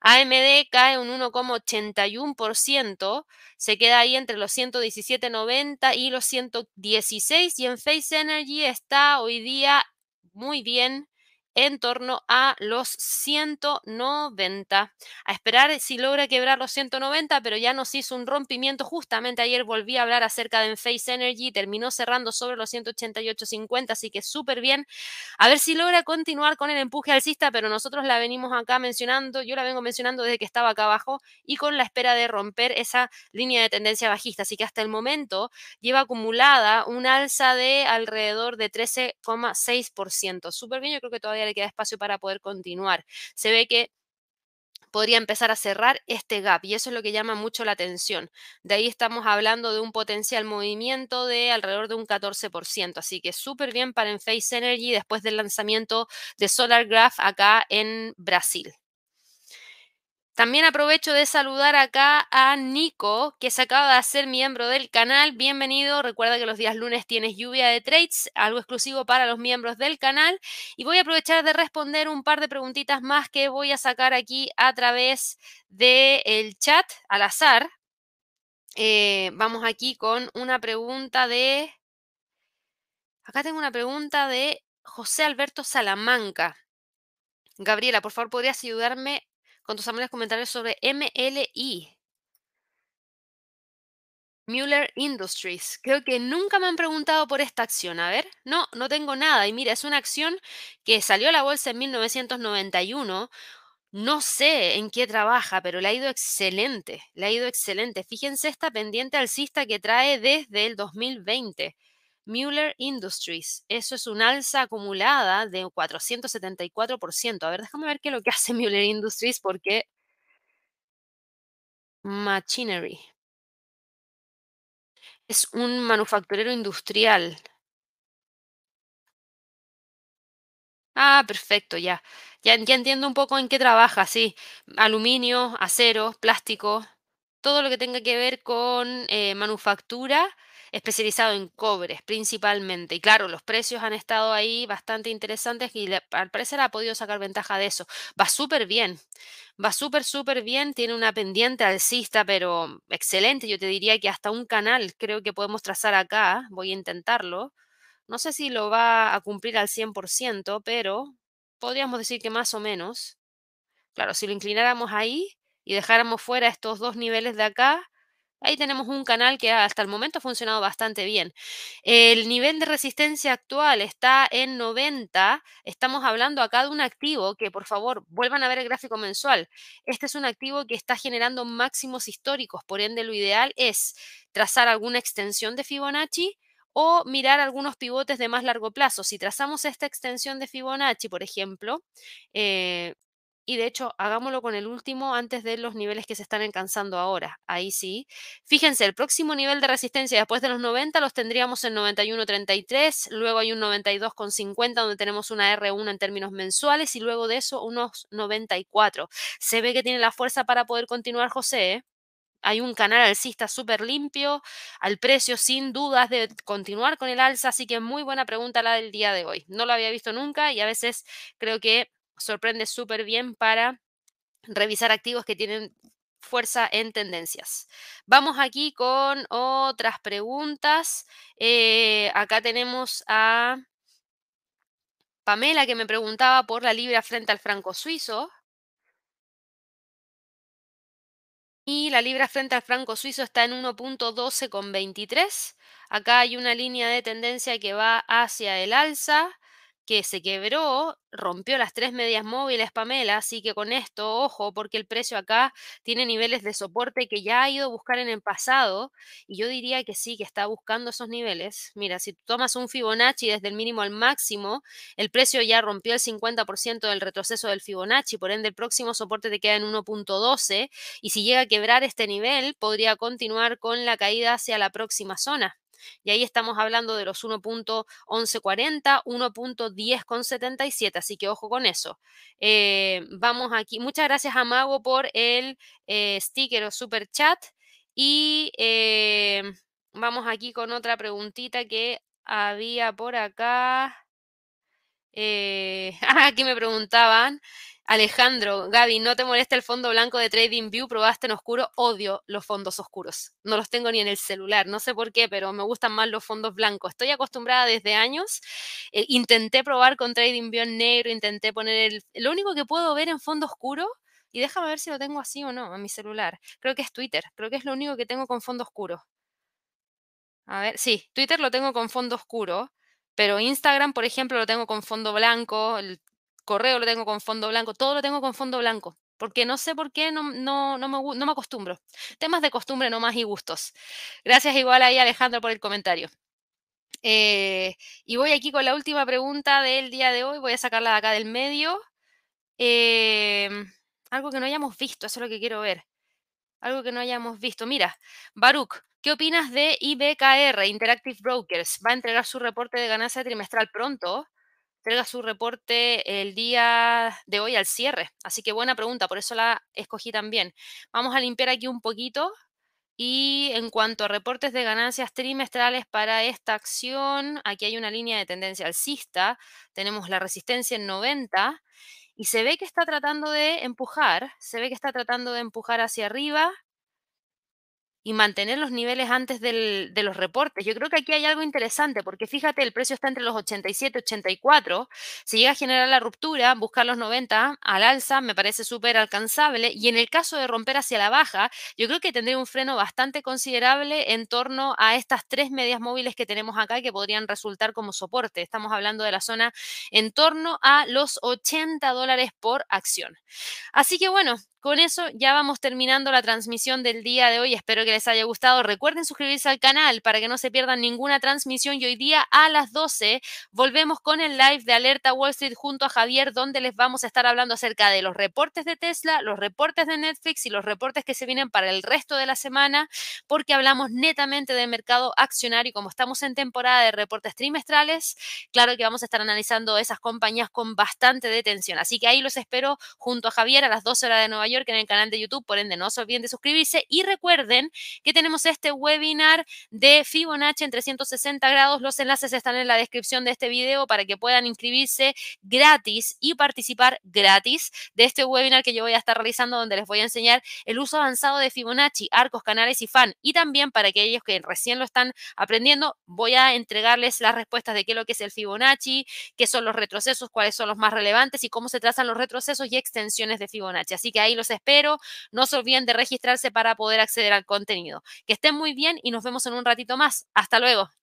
AMD cae un 1,81%, se queda ahí entre los 117,90 y los 116 y en Face Energy está hoy día muy bien en torno a los 190. A esperar si logra quebrar los 190, pero ya nos hizo un rompimiento. Justamente ayer volví a hablar acerca de Face Energy, terminó cerrando sobre los 188.50, así que súper bien. A ver si logra continuar con el empuje alcista, pero nosotros la venimos acá mencionando, yo la vengo mencionando desde que estaba acá abajo y con la espera de romper esa línea de tendencia bajista. Así que hasta el momento lleva acumulada un alza de alrededor de 13,6%. Súper bien, yo creo que todavía le queda espacio para poder continuar. Se ve que podría empezar a cerrar este gap y eso es lo que llama mucho la atención. De ahí estamos hablando de un potencial movimiento de alrededor de un 14%, así que súper bien para Enphase Energy después del lanzamiento de Solar Graph acá en Brasil. También aprovecho de saludar acá a Nico, que se acaba de hacer miembro del canal. Bienvenido. Recuerda que los días lunes tienes lluvia de trades, algo exclusivo para los miembros del canal. Y voy a aprovechar de responder un par de preguntitas más que voy a sacar aquí a través del chat al azar. Eh, vamos aquí con una pregunta de... Acá tengo una pregunta de José Alberto Salamanca. Gabriela, por favor, ¿podrías ayudarme con tus amables comentarios sobre MLI. Mueller Industries. Creo que nunca me han preguntado por esta acción. A ver, no, no tengo nada. Y mira, es una acción que salió a la bolsa en 1991. No sé en qué trabaja, pero le ha ido excelente. Le ha ido excelente. Fíjense esta pendiente alcista que trae desde el 2020. Mueller Industries. Eso es un alza acumulada de 474%. A ver, déjame ver qué es lo que hace Mueller Industries porque... Machinery. Es un manufacturero industrial. Ah, perfecto, ya. ya. Entiendo un poco en qué trabaja, sí. Aluminio, acero, plástico, todo lo que tenga que ver con eh, manufactura especializado en cobres principalmente. Y claro, los precios han estado ahí bastante interesantes y al parecer ha podido sacar ventaja de eso. Va súper bien, va súper, súper bien. Tiene una pendiente alcista, pero excelente. Yo te diría que hasta un canal creo que podemos trazar acá. Voy a intentarlo. No sé si lo va a cumplir al 100%, pero podríamos decir que más o menos. Claro, si lo inclináramos ahí y dejáramos fuera estos dos niveles de acá, Ahí tenemos un canal que hasta el momento ha funcionado bastante bien. El nivel de resistencia actual está en 90. Estamos hablando acá de un activo que, por favor, vuelvan a ver el gráfico mensual. Este es un activo que está generando máximos históricos. Por ende, lo ideal es trazar alguna extensión de Fibonacci o mirar algunos pivotes de más largo plazo. Si trazamos esta extensión de Fibonacci, por ejemplo, eh, y de hecho, hagámoslo con el último antes de los niveles que se están alcanzando ahora. Ahí sí. Fíjense, el próximo nivel de resistencia después de los 90 los tendríamos en 91.33, luego hay un 92.50 donde tenemos una R1 en términos mensuales y luego de eso unos 94. Se ve que tiene la fuerza para poder continuar José. ¿eh? hay un canal alcista súper limpio, al precio sin dudas de continuar con el alza, así que muy buena pregunta la del día de hoy. No lo había visto nunca y a veces creo que sorprende súper bien para revisar activos que tienen fuerza en tendencias. Vamos aquí con otras preguntas. Eh, acá tenemos a Pamela que me preguntaba por la libra frente al franco suizo. Y la libra frente al franco suizo está en 1.12,23. Acá hay una línea de tendencia que va hacia el alza que se quebró, rompió las tres medias móviles, Pamela, así que con esto, ojo, porque el precio acá tiene niveles de soporte que ya ha ido a buscar en el pasado, y yo diría que sí, que está buscando esos niveles. Mira, si tomas un Fibonacci desde el mínimo al máximo, el precio ya rompió el 50% del retroceso del Fibonacci, por ende el próximo soporte te queda en 1.12, y si llega a quebrar este nivel, podría continuar con la caída hacia la próxima zona. Y ahí estamos hablando de los 1.1140, 1.1077, así que ojo con eso. Eh, vamos aquí. Muchas gracias a Mago por el eh, sticker o super chat. Y eh, vamos aquí con otra preguntita que había por acá. aquí me preguntaban. Alejandro, Gaby, ¿no te molesta el fondo blanco de TradingView? ¿Probaste en oscuro? Odio los fondos oscuros. No los tengo ni en el celular. No sé por qué, pero me gustan más los fondos blancos. Estoy acostumbrada desde años. Eh, intenté probar con TradingView en negro, intenté poner el... Lo único que puedo ver en fondo oscuro, y déjame ver si lo tengo así o no en mi celular. Creo que es Twitter. Creo que es lo único que tengo con fondo oscuro. A ver, sí, Twitter lo tengo con fondo oscuro. Pero Instagram, por ejemplo, lo tengo con fondo blanco, el correo lo tengo con fondo blanco, todo lo tengo con fondo blanco, porque no sé por qué no, no, no, me, no me acostumbro. Temas de costumbre nomás y gustos. Gracias igual ahí Alejandro por el comentario. Eh, y voy aquí con la última pregunta del día de hoy, voy a sacarla de acá del medio. Em, algo que no hayamos visto, eso es lo que quiero ver. Algo que no hayamos visto. Mira, Baruch, ¿qué opinas de IBKR, Interactive Brokers? Va a entregar su reporte de ganancia trimestral pronto entrega su reporte el día de hoy al cierre. Así que buena pregunta, por eso la escogí también. Vamos a limpiar aquí un poquito. Y en cuanto a reportes de ganancias trimestrales para esta acción, aquí hay una línea de tendencia alcista. Tenemos la resistencia en 90 y se ve que está tratando de empujar, se ve que está tratando de empujar hacia arriba y mantener los niveles antes de los reportes. Yo creo que aquí hay algo interesante, porque fíjate, el precio está entre los 87 y 84. Si llega a generar la ruptura, buscar los 90 al alza me parece súper alcanzable. Y en el caso de romper hacia la baja, yo creo que tendría un freno bastante considerable en torno a estas tres medias móviles que tenemos acá que podrían resultar como soporte. Estamos hablando de la zona en torno a los 80 dólares por acción. Así que bueno, con eso ya vamos terminando la transmisión del día de hoy. Espero que les haya gustado. Recuerden suscribirse al canal para que no se pierdan ninguna transmisión. Y hoy día a las 12 volvemos con el live de Alerta Wall Street junto a Javier, donde les vamos a estar hablando acerca de los reportes de Tesla, los reportes de Netflix y los reportes que se vienen para el resto de la semana, porque hablamos netamente de mercado accionario. Y como estamos en temporada de reportes trimestrales, claro que vamos a estar analizando esas compañías con bastante detención. Así que ahí los espero junto a Javier a las 12 horas de Nueva York en el canal de YouTube, por ende no se olviden de suscribirse. Y recuerden que tenemos este webinar de Fibonacci en 360 grados, los enlaces están en la descripción de este video para que puedan inscribirse gratis y participar gratis de este webinar que yo voy a estar realizando donde les voy a enseñar el uso avanzado de Fibonacci, arcos, canales y fan. Y también para aquellos que recién lo están aprendiendo voy a entregarles las respuestas de qué es lo que es el Fibonacci, qué son los retrocesos, cuáles son los más relevantes y cómo se trazan los retrocesos y extensiones de Fibonacci. Así que ahí los espero. No se olviden de registrarse para poder acceder al contenido. Que estén muy bien y nos vemos en un ratito más. Hasta luego.